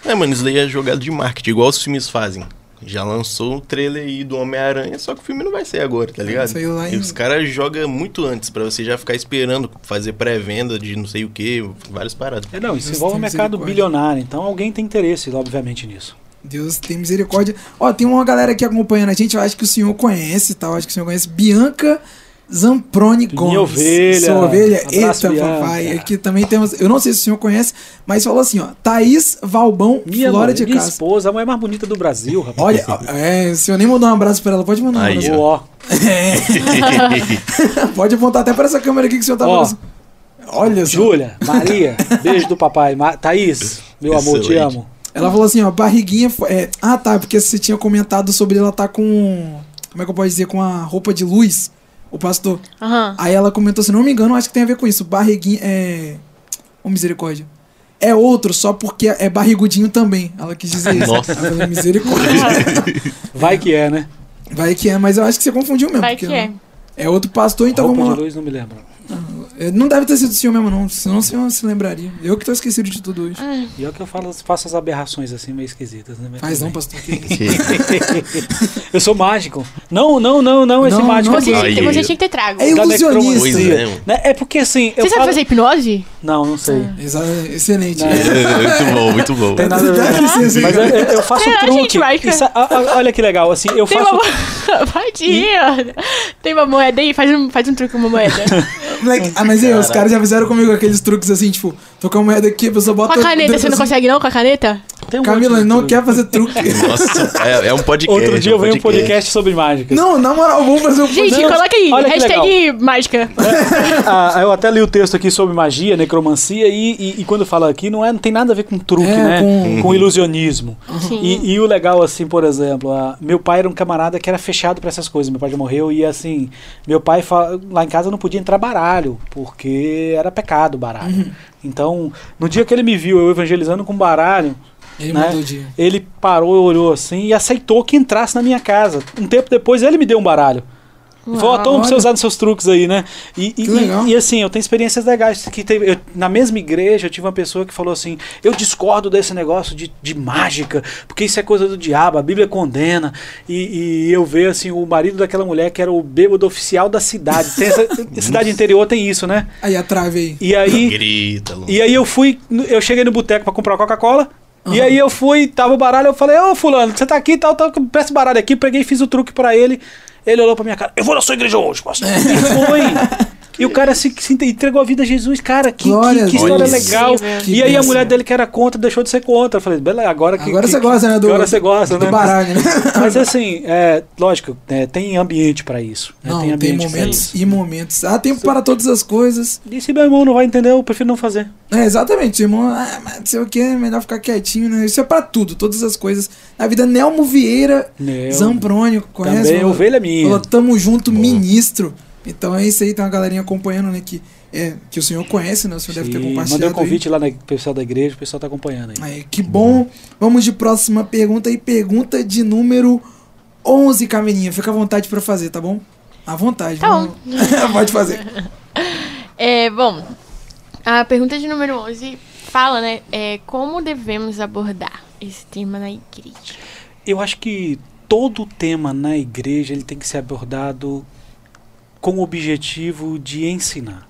É, mano, isso daí é jogada de marketing, igual os filmes fazem. Já lançou o trailer aí do Homem-Aranha, só que o filme não vai sair agora, tá ligado? Saiu lá E os caras jogam muito antes, pra você já ficar esperando fazer pré-venda de não sei o que, várias paradas. É, não, isso Deus envolve um mercado bilionário. Então alguém tem interesse, obviamente, nisso. Deus tem misericórdia. Ó, tem uma galera aqui acompanhando a gente, eu acho que o senhor conhece, tá? Eu acho que o senhor conhece. Bianca Zamproni Minha Gomes. ovelha. Sua ovelha. Abraço, Eita, Bianca. papai. Aqui também temos. Eu não sei se o senhor conhece, mas falou assim, ó. Thaís Valbão, Minha, Flora mãe, de minha Castro. esposa, a mulher mais bonita do Brasil, rapaz. Olha, é, o senhor nem mandou um abraço pra ela, pode mandar um Aí, abraço. Ó. Pode apontar até pra essa câmera aqui que o senhor tá Ó. falando. Olha só. Júlia, Maria, beijo do papai. Ma Thaís, meu amor, te Excelente. amo. Ela falou assim, ó, barriguinha. É, ah, tá, porque você tinha comentado sobre ela tá com. Como é que eu posso dizer? Com a roupa de luz, o pastor. Aham. Aí ela comentou, se não me engano, acho que tem a ver com isso. Barriguinha. É. Ô, misericórdia. É outro, só porque é barrigudinho também. Ela quis dizer isso. Nossa. Falei, misericórdia. Vai que é, né? Vai que é, mas eu acho que você confundiu mesmo. Vai que é. É outro pastor, então Roupa vamos de lá. luz, não me lembro. É, Não deve ter sido o senhor mesmo, não. Senão o senhor se lembraria. Eu que tô esquecido de tudo hoje. E é o que eu falo, faço as aberrações assim, meio esquisitas, né? Mas não, pastor. Eu sou mágico. Não, não, não, não, esse Não, mágico não. Você, tinha, você tinha que ter trago. É da ilusionista. É, mano. Né? É porque assim. Eu Você sabe falo... fazer hipnose? Não, não sei. Excelente. muito bom, muito bom. Tem nada a ver. Mas eu, faço um truque. gente? Isso- a- a- olha que legal, assim, eu Tem faço. uma Pode ir. Tem uma moeda aí, faz um, faz um truque com uma moeda. Moleque, ah, mas aí, os caras já fizeram comigo aqueles truques assim, tipo, tô com a moeda aqui, a pessoa Com bota. a caneta, você não assim. consegue não com a caneta? Tem um Camila, monte de não truque. quer fazer truque. Nossa, é, é um podcast. Outro dia é eu venho um podcast sobre mágica. não, na moral, vamos fazer um Gente, Não, coloca aí, olha hashtag mágica. Ah, eu até li o texto aqui sobre magia, necromancia, e, e, e quando fala aqui, não, é, não tem nada a ver com truque, É, né? com- Com, ilusionismo. Sim. E, e o legal, assim, por exemplo, ah, meu pai era um camarada que era fechado pra essas coisas. Meu pai já morreu e, assim, meu pai fa- lá em casa não podia entrar baralho, porque era pecado baralho. Uhum. Então, no dia que ele me viu eu evangelizando com baralho, Ele né? mandou o dia. ele parou, olhou assim e aceitou que entrasse na minha casa. Um tempo depois ele me deu um baralho. Ele falou, toma pra você usar nos seus truques aí, né? E, e- e- e, assim, eu tenho experiências legais. Que teve, eu- na mesma igreja, eu tive uma pessoa que falou assim: eu discordo desse negócio de, de mágica, porque isso é coisa do diabo, a Bíblia condena. E, e eu vejo assim, o marido daquela mulher que era o bêbado oficial da cidade. Tem essa, cidade interior tem isso, né? Aí a trave aí. E aí. Grita. E aí eu fui, eu cheguei no boteco pra comprar Coca-Cola. E aí eu fui, tava o baralho, eu falei, ô fulano, você tá aqui e tal, tal, presta baralho aqui, peguei e fiz o truque pra ele. Ele olhou pra minha cara, eu vou na sua igreja hoje, pastor. E foi. E o cara se, se entregou a vida a Jesus. Cara, que, Glória que, que história Deus. legal. E aí a mulher dele que era contra deixou de ser contra. Eu falei, beleza, agora que. Agora que- você gosta, né? Do, agora você gosta, do né? baralho, né? Mas assim, é, lógico, é, tem ambiente pra isso. né? Não, tem, ambiente pra momentos isso. e momentos. Há tempo para todas as coisas. E se meu irmão não vai entender, eu prefiro não fazer. É, exatamente, irmão. Ah, mas não sei o que, é melhor ficar quietinho, né? Isso é pra tudo, todas as coisas. Na vida, Nelmo Vieira, Zambrônio, conhece? também, ovelha minha. Falou, tamo junto, Boa. ministro. Então é isso aí, tem uma galerinha acompanhando, né? Que, é, que o senhor conhece, né? O senhor deve ter Sim, compartilhado. Mandei um aí. convite lá no pessoal da igreja, o pessoal tá acompanhando aí. Aí, que bom. Vamos de próxima pergunta aí. Pergunta de número 11, Camininha. Fica à vontade pra fazer, tá bom? À vontade. Tá vamos- Pode fazer. É, bom, a pergunta de número 11 fala, né, é, como devemos abordar esse tema na igreja? Eu acho que todo tema na igreja ele tem que ser abordado com o objetivo de ensinar.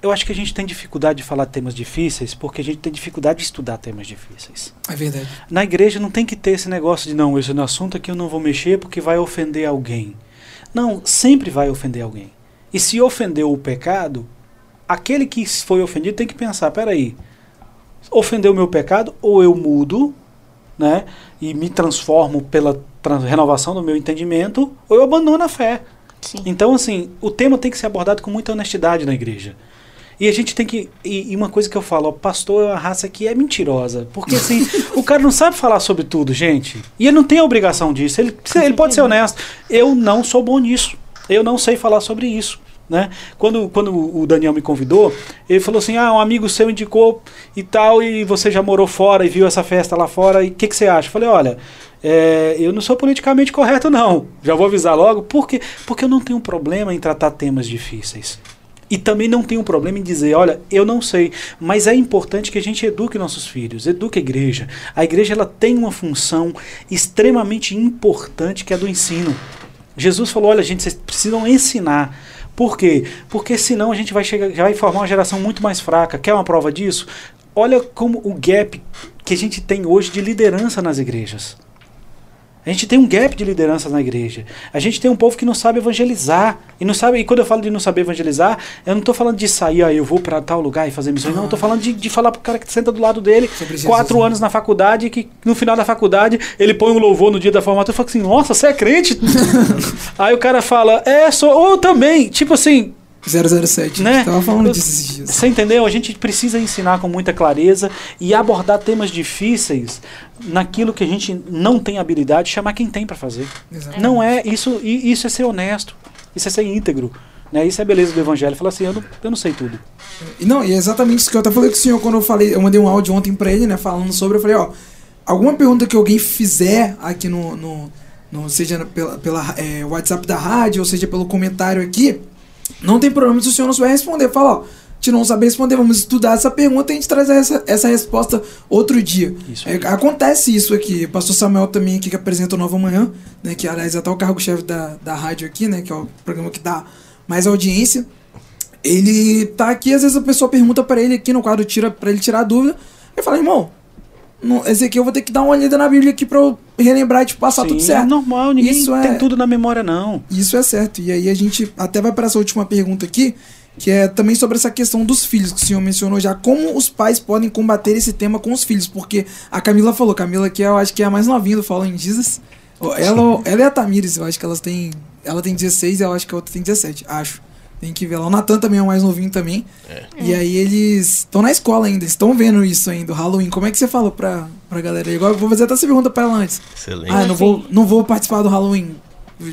Eu acho que a gente tem dificuldade de falar temas difíceis porque a gente tem dificuldade de estudar temas difíceis. É verdade. Na igreja não tem que ter esse negócio de não, esse é um assunto aqui eu não vou mexer porque vai ofender alguém. Não, sempre vai ofender alguém. E se ofendeu o pecado, aquele que foi ofendido tem que pensar, peraí, ofendeu o meu pecado ou eu mudo, né, e me transformo pela trans- renovação do meu entendimento, ou eu abandono a fé. Sim. Então, assim, o tema tem que ser abordado com muita honestidade na igreja. E a gente tem que. E, e uma coisa que eu falo, ó, pastor é uma raça que é mentirosa. Porque assim, o cara não sabe falar sobre tudo, gente. E ele não tem a obrigação disso. Ele, ele pode ser honesto. Eu não sou bom nisso. Eu não sei falar sobre isso. Né? Quando, quando o Daniel me convidou, ele falou assim: Ah, um amigo seu indicou e tal, e você já morou fora e viu essa festa lá fora, e o que, que você acha? Eu falei: Olha, é, eu não sou politicamente correto, não. Já vou avisar logo. Por quê? Porque eu não tenho problema em tratar temas difíceis. E também não tenho problema em dizer, olha, eu não sei, mas é importante que a gente eduque nossos filhos, eduque a igreja. A igreja ela tem uma função extremamente importante que é do ensino. Jesus falou, olha, gente, vocês precisam ensinar. Por quê? Porque senão a gente vai chegar, já vai formar uma geração muito mais fraca. Quer uma prova disso? Olha como o gap que a gente tem hoje de liderança nas igrejas. A gente tem um gap de liderança na igreja. A gente tem um povo que não sabe evangelizar. E não sabe, e quando eu falo de não saber evangelizar, eu não estou falando de sair, ah, eu vou para tal lugar e fazer missões. Não, eu tô falando de, de falar pro cara que senta do lado dele, Jesus, quatro né? anos na faculdade, que no final da faculdade ele põe um louvor no dia da formatura e fala assim, nossa, você é crente? Aí o cara fala, é, sou, ou eu também. Tipo assim, 007. Né? Tava falando Eu- disso esses dias. você entendeu? A gente precisa ensinar com muita clareza e abordar temas difíceis naquilo que a gente não tem habilidade, chamar quem tem para fazer. Exatamente. Não é isso, e isso é ser honesto, isso é ser íntegro, né? Isso é a beleza do evangelho. Fala assim, eu não, eu não sei tudo. E não, e é exatamente isso que eu até falei com o senhor quando eu falei, eu mandei um áudio ontem pra ele, né, falando sobre, eu falei, ó, alguma pergunta que alguém fizer aqui no, no, no- seja pela, pela é, WhatsApp da rádio, ou seja pelo comentário aqui, não tem problema se o senhor não souber responder. Fala, ó, gente não sabe responder, vamos estudar essa pergunta e a gente traz essa, essa resposta outro dia. Isso É, acontece isso aqui. O pastor Samuel também aqui que apresenta o Nova Manhã, né? Que aliás é até o cargo-chefe da, da rádio aqui, né? Que é o programa que dá mais audiência. Ele tá aqui, às vezes a pessoa pergunta pra ele aqui no quadro, tira para ele tirar a dúvida. Ele fala, irmão, não, esse aqui eu vou ter que dar uma olhada na Bíblia aqui pra eu relembrar e tipo, passar Sim, tudo certo. É normal, ninguém Isso é- tem tudo na memória, não. Isso é certo. E aí a gente até vai para essa última pergunta aqui, que é também sobre essa questão dos filhos, que o senhor mencionou já. Como os pais podem combater esse tema com os filhos? Porque a Camila falou, Camila que eu acho que é a mais novinha do Fallen Jesus. Ela, ela e a Tamires, eu acho que elas têm. Ela tem 16 e eu acho que a outra tem 17, acho. Tem que ver lá. O Natan também é o mais novinho também. E aí eles estão na escola ainda, estão vendo isso ainda, o Halloween. Como é que você falou pra, pra galera aí? Agora eu vou fazer até essa pergunta pra ela antes. Excelente. Ah, não vou, não vou participar do Halloween.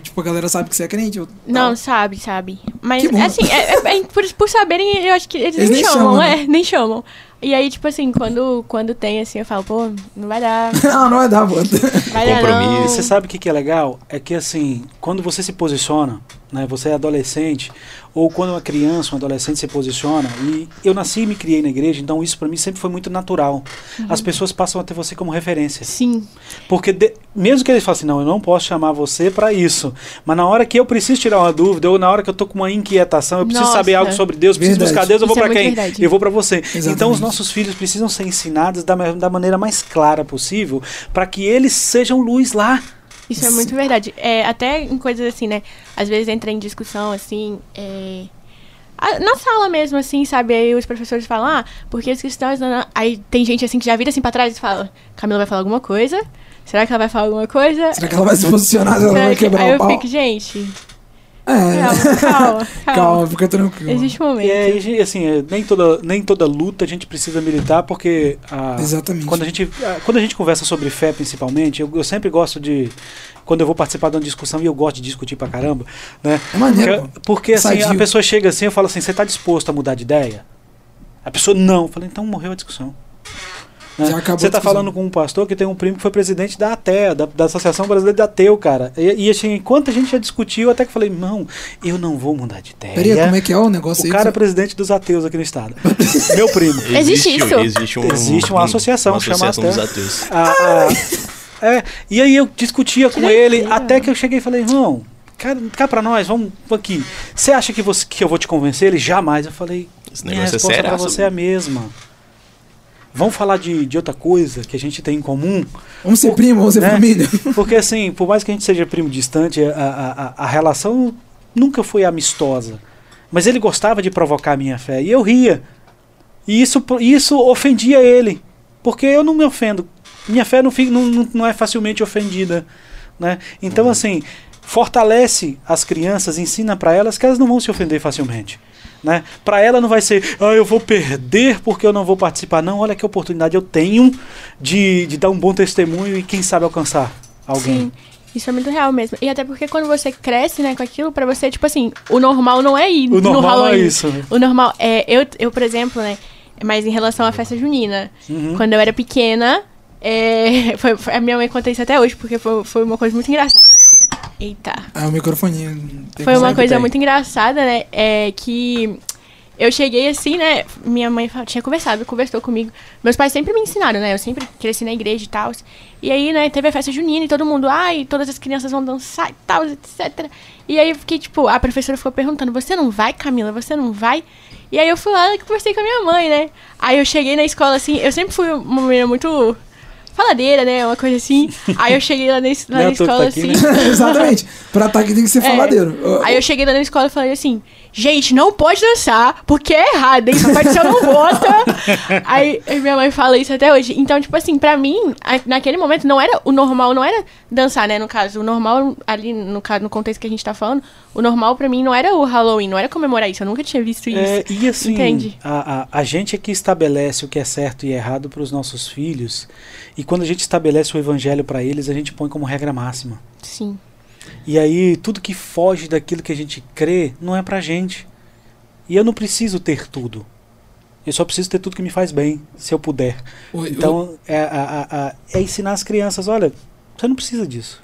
Tipo, a galera sabe que você é crente? Não, tal. sabe, sabe. Mas, Que bom. assim, é- é- é por, por saberem, eu acho que eles, Eles nem, nem chamam, chamam, é, né? nem chamam. E aí, tipo assim, quando, quando tem, assim, eu falo, pô, não vai dar, não, não vai dar, vai dar Compromisso. não. Você sabe o que, que é legal? É que assim, quando você se posiciona, né, você é adolescente, ou quando uma criança, um adolescente se posiciona, e eu nasci e me criei na igreja, então isso pra mim sempre foi muito natural. As pessoas passam a ter você como referência. Sim, Porque de- mesmo que eles falem assim, não, eu não posso chamar você pra isso, mas na hora que eu preciso tirar uma dúvida, ou na hora que eu tô com uma inquietação, eu preciso Nossa. saber algo sobre Deus, preciso Verdade. buscar Deus, eu vou é pra muito quem? verdade. Eu vou pra você. Exatamente. Então os nossos filhos precisam ser ensinados da, da maneira mais clara possível, para que eles sejam luz lá. Isso é muito verdade. É, até em coisas assim, né? Às vezes entra em discussão, assim, é, a- na sala mesmo, assim, sabe? Aí os professores falam, ah, porque os cristãos. não, não. Aí tem gente assim que já vira assim pra trás e fala, Camila vai falar alguma coisa? Será que ela vai falar alguma coisa? Será que ela vai se posicionar? Ela Será vai que- quebrar Aí o eu pau? fico, gente, É. calma, calma, calma. Calma, fica tranquilo. Existe um momento. E é, e, assim, é, nem toda, nem toda luta a gente precisa militar, porque a, Exatamente. quando, a gente, a- quando a gente conversa sobre fé, principalmente, eu, eu sempre gosto de. Quando eu vou participar de uma discussão, e eu gosto de discutir pra caramba, né? É maneiro. Porque, porque, assim, a pessoa chega assim, eu falo assim, você tá disposto a mudar de ideia? A pessoa não. Eu falei, então morreu a discussão. Né? Já acabou Você tá discussão. falando com um pastor que tem um primo que foi presidente da ATEA, da, da Associação Brasileira de Ateu, cara. E, e assim, enquanto a gente já discutiu, até que falei, não, eu não vou mudar de ideia. Peraí, como é que é o negócio O aí? cara é presidente dos ateus aqui no estado. Meu primo. Existe isso? Existe, um, Existe uma associação uma chamada associação dos ateus. A- a- é, e aí eu discutia com ele, até que eu cheguei e falei, irmão, cá, cá pra nós, vamos aqui. Você acha que, você, que eu vou te convencer? Ele jamais. Eu falei, Esse minha é resposta sério. pra você é a mesma. Vamos falar de, de outra coisa que a gente tem em comum. Vamos ser primo, vamos ser né? família. Porque assim, por mais que a gente seja primo distante, a, a, a- relação nunca foi amistosa. Mas ele gostava de provocar a minha fé. E eu ria. E isso, isso ofendia ele. Porque eu não me ofendo. Minha fé não, fica, não, não, não é facilmente ofendida. Né? Então, assim, fortalece as crianças, ensina para elas que elas não vão se ofender facilmente. Né? Para ela não vai ser, ah, eu vou perder porque eu não vou participar. Não, olha que oportunidade eu tenho de, de dar um bom testemunho e quem sabe alcançar alguém. Sim. Isso é muito real mesmo. E até porque quando você cresce, né, com aquilo, pra você, tipo assim, o normal não é ir O no normal é Halloween. isso. né? O normal é. Eu, eu, por exemplo, né? Mas em relação à festa junina. Uhum. Quando eu era pequena, é, foi, foi- a minha mãe conta isso até hoje, porque foi, foi uma coisa muito engraçada. Eita. Ah, o microfoninho. tem Foi uma coisa muito engraçada, né? É que eu cheguei assim, né? Minha mãe tinha conversado, conversou comigo. Meus pais sempre me ensinaram, né? Eu sempre cresci na igreja e tal. E aí, né, teve a festa junina e todo mundo, ai, todas as crianças vão dançar e tal, etc. E aí eu fiquei, tipo, a professora ficou perguntando, você não vai, Camila? Você não vai? E aí eu fui lá e conversei com a minha mãe, né? Aí eu cheguei na escola, assim, eu sempre fui uma menina muito faladeira, né? Uma coisa assim. Aí eu cheguei lá na, es- lá na que escola, tá aqui, assim. né? Exatamente. Pra ataque tem que ser É. faladeiro. Aí eu cheguei lá na escola e falei assim, gente, não pode dançar, porque é errado, hein? Papai do céu não vota. aí minha mãe fala isso até hoje. Então, tipo assim, pra mim, naquele momento, não era o normal, não era dançar, né? No caso, o normal, ali no, ca- no contexto que a gente tá falando, o normal pra mim não era o Halloween, não era comemorar isso. Eu nunca tinha visto isso. É, e assim, Entende? A, a, a gente é que estabelece o que é certo e errado para os nossos filhos. E quando a gente estabelece o evangelho para eles, a gente põe como regra máxima. Sim. E aí, tudo que foge daquilo que a gente crê não é pra gente. E eu não preciso ter tudo. Eu só preciso ter tudo que me faz bem, se eu puder. o- o- Então, é, a- a- a- é ensinar as crianças: olha, você não precisa disso.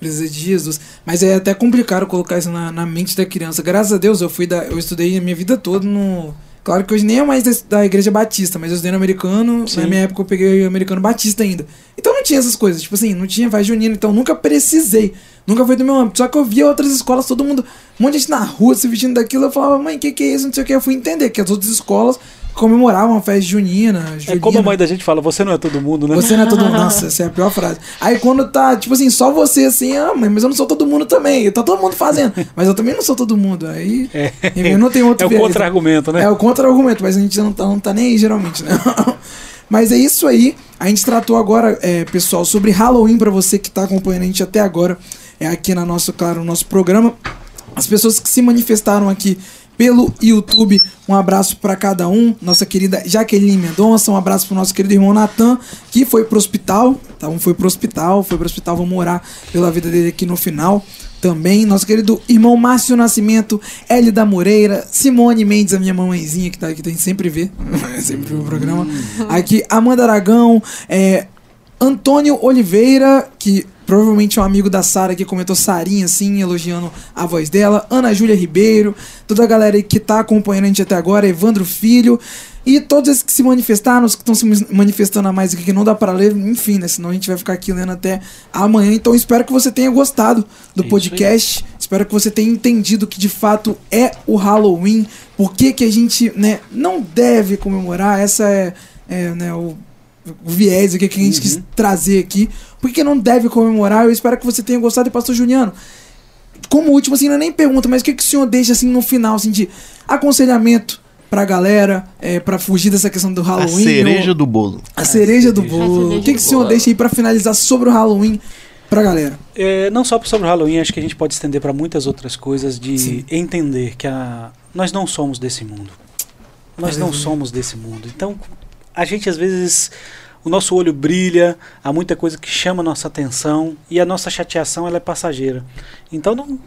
Precisa de Jesus. Mas é até complicado colocar isso na, na mente da criança. Graças a Deus, eu fui da, eu estudei a minha vida toda no. Claro que hoje nem é mais da, igreja batista, mas eu estudei no americano. Sim. Na minha época eu peguei o americano batista ainda. Então não tinha essas coisas. Tipo assim, não tinha faz junina, então nunca precisei. Nunca foi do meu âmbito. Só que eu via outras escolas, todo mundo, um monte de gente na rua se vestindo daquilo. Eu falava, mãe, o que, que é isso? Não sei o que. Eu fui entender que as outras escolas comemoravam a festa junina. É como a mãe da gente fala: você não é todo mundo, né? Você não é todo mundo. Nossa, essa é a pior frase. Aí quando tá, tipo assim, só você assim, ah, mãe, mas eu não sou todo mundo também. Tá todo mundo fazendo. Mas eu também não sou todo mundo. Aí. enfim, não tem outro É o contra-argumento, né? É o contra-argumento, mas a gente não tá, não tá nem aí, geralmente, né? Mas é isso aí. A gente tratou agora, é, pessoal, sobre Halloween pra você que tá acompanhando a gente até agora. É aqui na nosso, claro, no nosso programa. As pessoas que se manifestaram aqui pelo YouTube, um abraço pra cada um. Nossa querida Jaqueline Mendonça, um abraço pro nosso querido irmão Natan, que foi pro hospital. Tá, um foi pro hospital, foi pro hospital, vamos orar pela vida dele aqui no final também. Nosso querido irmão Márcio Nascimento, Hélida Moreira, Simone Mendes, a minha mamãezinha que tá aqui, tem sempre vê, sempre vê o programa. Aqui, Amanda Aragão, é, Antônio Oliveira, que provavelmente um amigo da Sara que comentou Sarinha, assim, elogiando a voz dela. Ana Júlia Ribeiro, toda a galera que tá acompanhando a gente até agora, Evandro Filho. E todos esses que se manifestaram, os que estão se manifestando a mais aqui, que não dá para ler, enfim, né? Senão a gente vai ficar aqui lendo até amanhã. Então espero que você tenha gostado do podcast. Espero que você tenha entendido que de fato é o Halloween. Por que, que a gente né, não deve comemorar. Essa é, é, né, o, o viés aqui que a gente quis trazer aqui. Por que não deve comemorar? Eu espero que você tenha gostado. E pastor Juliano, como último, assim, não é nem pergunta, mas o que, que o senhor deixa assim no final, assim, de aconselhamento pra galera, é, pra fugir dessa questão do A Halloween? cereja ou- do bolo. a cereja do A bolo. O que, que o senhor bolo. deixa aí pra finalizar sobre o Halloween pra galera? É, não só sobre o Halloween, acho que a gente pode estender para muitas outras coisas de Sim. entender que a, nós não somos desse mundo. Nós não Aleluia. somos desse mundo. Então, a gente às vezes o nosso olho brilha, há muita coisa que chama a nossa atenção e a nossa chateação ela é passageira. Então não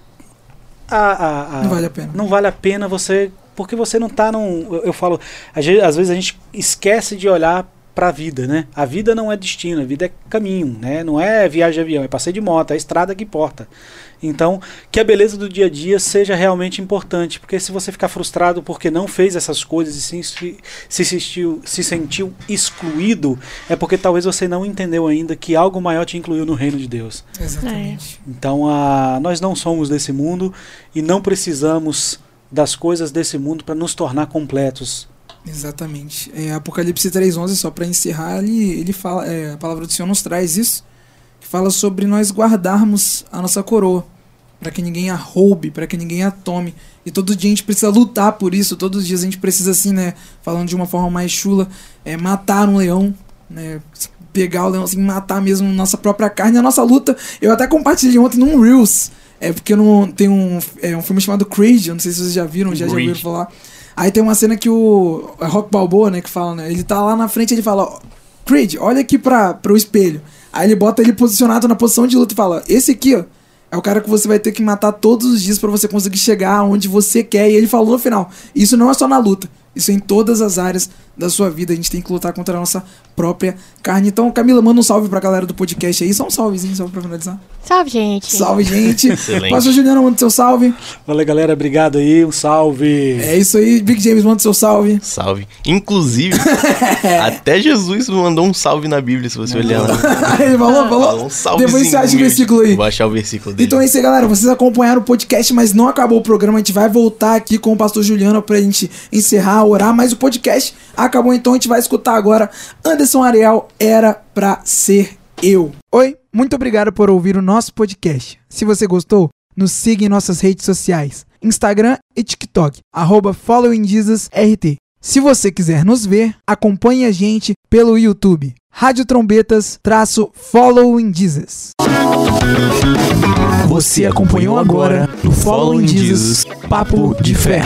a- a- a- Não vale a pena. não vale a pena você porque você não está num eu, eu falo às vezes, a gente esquece de olhar para a vida, né? A vida não é destino, a vida é caminho, né? Não é viagem de avião, é passeio de moto, é a estrada que importa. Então, que a beleza do dia a dia seja realmente importante, porque se você ficar frustrado porque não fez essas coisas e se, se, sentiu, se sentiu excluído, é porque talvez você não entendeu ainda que algo maior te incluiu no reino de Deus. Exatamente. Então, a, nós não somos desse mundo e não precisamos das coisas desse mundo para nos tornar completos. Exatamente. É, Apocalipse 3.11, só pra encerrar, ele, ele fala, é, a palavra do Senhor nos traz isso, que fala sobre nós guardarmos a nossa coroa, para que ninguém a roube, para que ninguém a tome. E todo dia a gente precisa lutar por isso, todos os dias a gente precisa, assim, né, falando de uma forma mais chula, é, matar um leão, né, pegar o leão, assim, matar mesmo nossa própria carne. A nossa luta, eu até compartilhei ontem num Reels, é porque não, tem um, é, um filme chamado Creed, eu não sei se vocês já viram, já, já ouviram falar. Aí tem uma cena que o é Rock Balboa, né, que fala, né? Ele tá lá na frente e ele fala, ó, Creed, olha aqui pra, pro espelho. Aí ele bota ele posicionado na posição de luta e fala, esse aqui, ó, é o cara que você vai ter que matar todos os dias pra você conseguir chegar onde você quer. E ele falou no final, isso não é só na luta, isso é em todas as áreas da sua vida. A gente tem que lutar contra a nossa própria carne. Então, Camila, manda um salve pra galera do podcast aí. Só um salvezinho, só pra finalizar. Salve, gente. Salve, gente. Excelente. Pastor Juliano, manda seu salve. Valeu, galera. Obrigado aí. Um salve. É isso aí. Big James, manda seu salve. Salve. Inclusive, até Jesus mandou um salve na Bíblia, se você olhar lá. ele falou, falou. Falou um salvezinho. Depois você acha o versículo aí. Vou achar o versículo dele. Então é isso aí, galera. Vocês acompanharam o podcast, mas não acabou o programa. A gente vai voltar aqui com o pastor Juliano pra gente encerrar, orar. Mas o podcast acabou, então a gente vai escutar agora Anderson Ariel, Era Pra Ser Eu. Oi, muito obrigado por ouvir o nosso podcast. Se você gostou, nos siga em nossas redes sociais. Instagram e TikTok, arroba followingjesusrt. Se você quiser nos ver, acompanhe a gente pelo YouTube. Rádio Trombetas, traço Following Jesus. Você acompanhou agora no Following Jesus Papo de Fé.